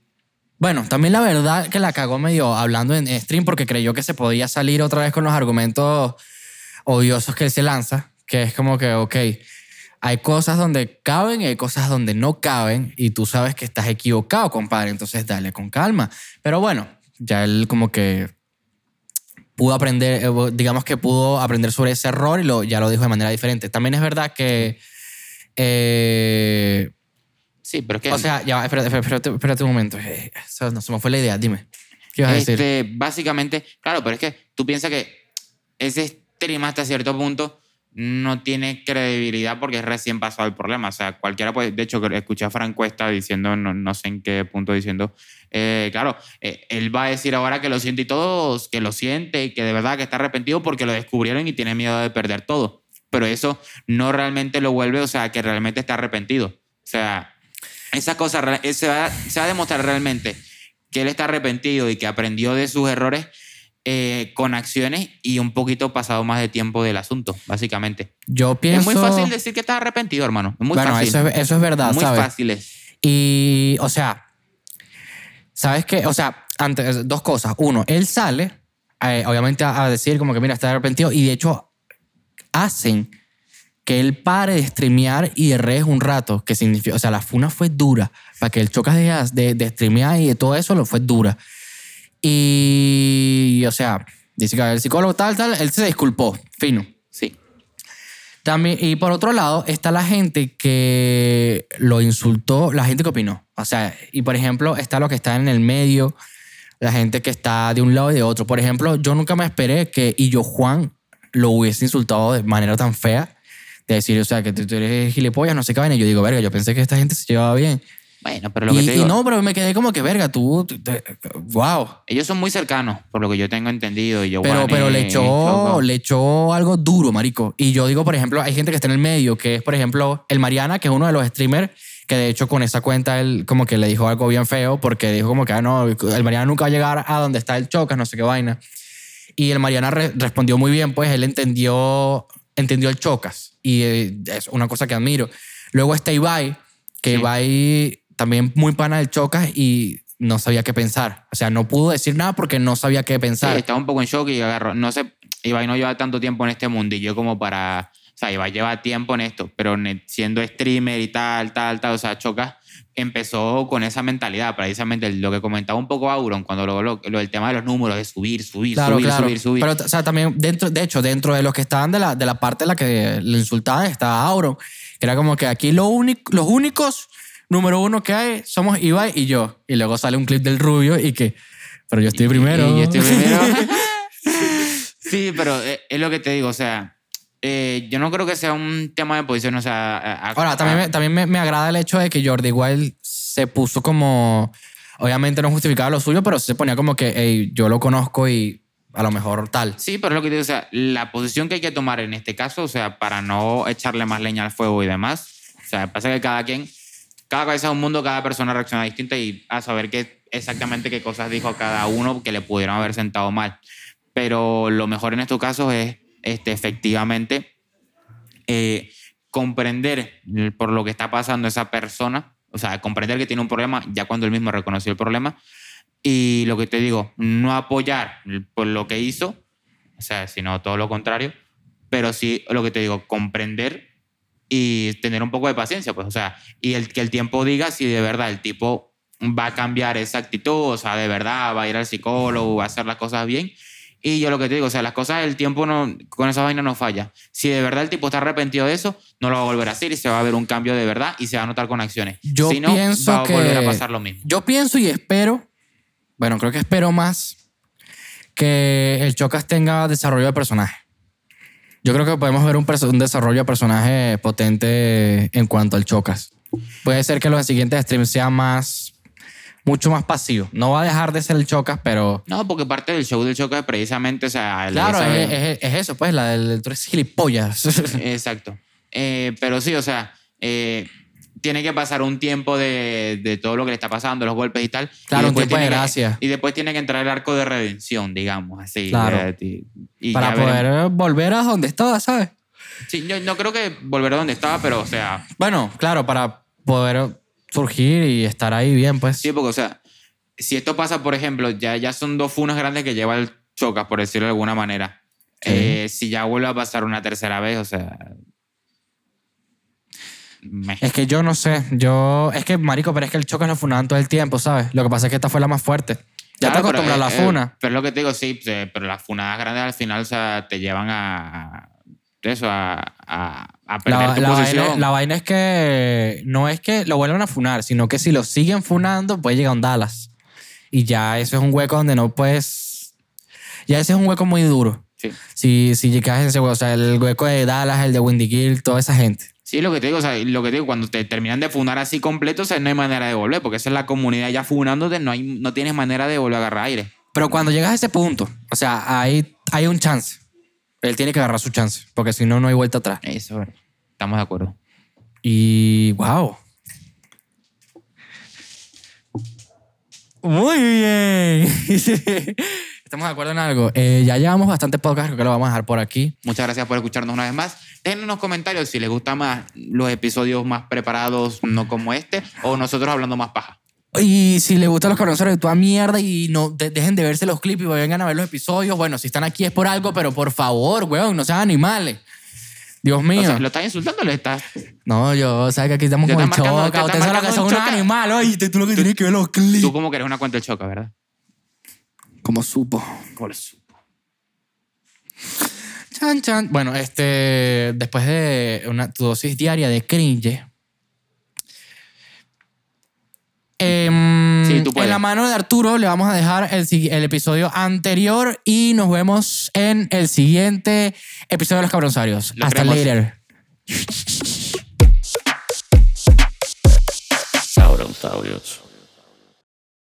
Speaker 2: bueno, también la verdad que la cagó medio hablando en stream porque creyó que se podía salir otra vez con los argumentos odiosos que él se lanza, que es como que, ok, hay cosas donde caben y hay cosas donde no caben y tú sabes que estás equivocado, compadre, entonces dale con calma. Pero bueno, ya él como que pudo aprender, eh, digamos que pudo aprender sobre ese error y lo, ya lo dijo de manera diferente. También es verdad que, eh,
Speaker 1: Sí, pero es que...
Speaker 2: o sea, ya, espérate, espérate, espérate un momento. Eh, eso no se me fue la idea, dime. ¿Qué ibas a decir?
Speaker 1: Este, básicamente, claro, pero es que tú piensas que ese stream hasta cierto punto no tiene credibilidad porque es recién pasado el problema. O sea, cualquiera puede. De hecho, escuché a Frank Cuesta diciendo, no, no sé en qué punto diciendo, eh, claro, eh, él va a decir ahora que lo siente y todos, que lo siente y que de verdad que está arrepentido porque lo descubrieron y tiene miedo de perder todo. Pero eso no realmente lo vuelve, o sea, que realmente está arrepentido. O sea, esa cosa eh, se va, se va a demostrar realmente que él está arrepentido y que aprendió de sus errores eh, con acciones y un poquito pasado más de tiempo del asunto, básicamente.
Speaker 2: Yo pienso...
Speaker 1: Es muy fácil decir que estás arrepentido, hermano. Es muy
Speaker 2: bueno,
Speaker 1: fácil.
Speaker 2: Eso, es, eso es verdad,
Speaker 1: muy
Speaker 2: ¿sabes?
Speaker 1: fácil es.
Speaker 2: Y, o sea, ¿sabes qué? O sea, antes, dos cosas. Uno, él sale, eh, obviamente, a, a decir como que, mira, está arrepentido. Y de hecho, hacen que él pare de streamear y de redes un rato, que significa, o sea, la funa fue dura, para que el Chocas de, de, de streamear y de todo eso lo fue dura. Y, o sea, dice que el psicólogo tal, tal, él se disculpó, fino.
Speaker 1: Sí.
Speaker 2: También, y por otro lado, está la gente que lo insultó, la gente que opinó. O sea, y por ejemplo, está lo que está en el medio, la gente que está de un lado y de otro. Por ejemplo, yo nunca me esperé que y yo Juan lo hubiese insultado de manera tan fea, de decir, o sea, que tú tú eres gilipollas, no sé qué vaina. Y yo digo, verga, yo pensé que esta gente se llevaba bien.
Speaker 1: Bueno, pero lo
Speaker 2: Y,
Speaker 1: que te
Speaker 2: y
Speaker 1: digo,
Speaker 2: no, pero me quedé como que, verga, tú, tú- te- wow.
Speaker 1: ellos son muy cercanos, por lo que yo tengo entendido. y Yo,
Speaker 2: Pero, pero le echó, le echó algo duro, marico. Y yo digo, por ejemplo, hay gente que está en el medio, que es, por ejemplo, el Mariana, que es uno de los streamers, que de hecho con esa cuenta él como que le dijo algo bien feo, porque dijo como que, ah, no, el Mariana nunca va a llegar a donde está el Chocas, no sé qué vaina. Y el Mariana re- respondió muy bien, pues él entendió, entendió el Chocas. Y eh, es una cosa que admiro. Luego está Ibai, que
Speaker 1: Sí.
Speaker 2: Ibai también muy pana del Chocas y no sabía qué pensar. O sea, no pudo decir nada porque no sabía qué
Speaker 1: Sí,
Speaker 2: pensar.
Speaker 1: estaba un poco en shock y agarró. No sé, Ibai no lleva tanto tiempo en este mundillo como para. O sea, Ibai lleva tiempo en esto, pero siendo streamer y tal, tal, tal, o sea, Chocas empezó con esa mentalidad, precisamente lo que comentaba un poco Auron, cuando lo, lo, lo del tema de los números, de subir, subir,
Speaker 2: Claro,
Speaker 1: subir,
Speaker 2: claro.
Speaker 1: subir, subir.
Speaker 2: Pero, o sea, también, dentro, de hecho, dentro de los que estaban de la, de la parte de la que le insultaban estaba Auron, que era como que aquí lo único, los únicos número uno que hay somos Ibai y yo. Y luego sale un clip del rubio y que, pero yo estoy primero.
Speaker 1: Y yo estoy primero. sí, pero eh, es lo que te digo, o sea, eh, yo no creo que sea un tema de posición, o sea... a- a-
Speaker 2: Ahora, también, me, también me, me agrada el hecho de que Jordi Wild se puso como, obviamente no justificaba lo suyo, pero se ponía como que, hey, yo lo conozco y a lo mejor tal.
Speaker 1: Sí, pero es lo que te digo, o sea, la posición que hay que tomar en este caso, o sea, para no echarle más leña al fuego y demás, o sea, pasa que cada quien, cada cabeza es un mundo, cada persona reacciona distinta y a saber qué, exactamente qué cosas dijo cada uno que le pudieron haber sentado mal. Pero lo mejor en estos casos es este, efectivamente eh, comprender por lo que está pasando esa persona, o sea, comprender que tiene un problema ya cuando él mismo reconoció el problema y lo que te digo, no apoyar por lo que hizo, o sea, sino todo lo contrario, pero sí lo que te digo, comprender y tener un poco de paciencia, pues, o sea, y el, que el tiempo diga si de verdad el tipo va a cambiar esa actitud, o sea, de verdad va a ir al psicólogo, va a hacer las cosas bien. Y yo lo que te digo, o sea, las cosas, el tiempo no, con esa vaina no falla. Si de verdad el tipo está arrepentido de eso, no lo va a volver a hacer y se va a ver un cambio de verdad y se va a notar con acciones.
Speaker 2: Yo
Speaker 1: si no,
Speaker 2: pienso
Speaker 1: va a
Speaker 2: que
Speaker 1: volver a pasar lo mismo.
Speaker 2: Yo pienso y espero, bueno, creo que espero más que el Chocas tenga desarrollo de personaje. Yo creo que podemos ver un, un desarrollo de personaje potente en cuanto al Chocas. Puede ser que los siguientes streams sean más, mucho más pasivos. No va a dejar de ser el Chocas, pero
Speaker 1: No, porque parte del show del choque es precisamente, o sea,
Speaker 2: claro, es, es- es eso, pues, la del tú eres gilipollas.
Speaker 1: Exacto. Eh, pero sí, o sea, eh, tiene que pasar un tiempo de, de todo lo que le está pasando, los golpes y tal.
Speaker 2: Claro,
Speaker 1: y
Speaker 2: un tiempo de
Speaker 1: tiene que-
Speaker 2: gracia.
Speaker 1: y después tiene que entrar el arco de redención, digamos, así.
Speaker 2: Claro.
Speaker 1: eh, y- y
Speaker 2: para
Speaker 1: ya veremos.
Speaker 2: poder volver a donde estaba, ¿sabes?
Speaker 1: Sí, yo no creo que volver a donde estaba, pero, o sea,
Speaker 2: Bueno, claro, para poder surgir y estar ahí bien, pues.
Speaker 1: sí, porque, o sea, si esto pasa, por ejemplo, ya, ya son dos funas grandes que lleva el Chocas, por decirlo de alguna manera.
Speaker 2: Sí.
Speaker 1: Eh, si ya vuelve a pasar una tercera vez, o sea. me-
Speaker 2: Es que yo no sé, yo... Es que, marico, pero es que el Chocas lo funaban todo el tiempo, ¿sabes? Lo que pasa es que esta fue la más fuerte. Ya
Speaker 1: Claro,
Speaker 2: te acostumbras a la
Speaker 1: eh,
Speaker 2: funa.
Speaker 1: eh, pero es lo que te digo, sí, pero las funadas grandes al final o sea, te llevan a- eso, a, a, a perder
Speaker 2: La,
Speaker 1: tu
Speaker 2: la
Speaker 1: posición.
Speaker 2: vaina, la vaina es que no es que lo vuelvan a funar, sino que si lo siguen funando, puede llegar a un Dallas. Y ya eso es un hueco donde no puedes... Ya ese es un hueco muy duro.
Speaker 1: Sí.
Speaker 2: Si, si llegas a ese hueco, o sea, el hueco de Dallas, el de Windy Gill, toda esa gente.
Speaker 1: Sí, lo que te digo, o sea, lo que te digo, cuando te terminan de funar así completo, o sea, no hay manera de volver, porque esa es la comunidad ya funándote, no, hay, no tienes manera de volver a agarrar aire.
Speaker 2: Pero cuando llegas a ese punto, o sea, hay, hay un chance. Él tiene que agarrar su chance, porque si no, no hay vuelta atrás.
Speaker 1: Eso, estamos de acuerdo.
Speaker 2: Y wow. Muy bien. Estamos de acuerdo en algo. Eh, ya llevamos bastante podcast, creo que lo vamos a dejar por aquí.
Speaker 1: Muchas gracias por escucharnos una vez más. Dejen en los comentarios si les gustan más los episodios más preparados, no como este, o nosotros hablando más paja.
Speaker 2: Y si les gustan los conocedores de toda mierda y no de- dejen de verse los clips y vengan a ver los episodios, bueno, si están aquí es por algo, pero por favor, weón, no sean animales. Dios mío.
Speaker 1: O sea, ¿lo estás insultando o le estás...?
Speaker 2: no, yo, sabes que aquí estamos con el choca. Ustedes saben lo que son
Speaker 1: un
Speaker 2: animales. Oye, tú lo que tienes que ver los clips.
Speaker 1: Tú como que eres una cuenta de choca, ¿verdad?
Speaker 2: Como supo.
Speaker 1: ¿Cómo le supo?
Speaker 2: Chan, chan. Bueno, este, después de una tu dosis diaria de cringe, em,
Speaker 1: Sí, tú puedes.
Speaker 2: en la mano de Arturo le vamos a dejar el, episodio anterior y nos vemos en el siguiente episodio de Los Cabronzarios.
Speaker 1: Lo
Speaker 2: Hasta
Speaker 1: queremos.
Speaker 2: later.
Speaker 3: Sauronsaurios.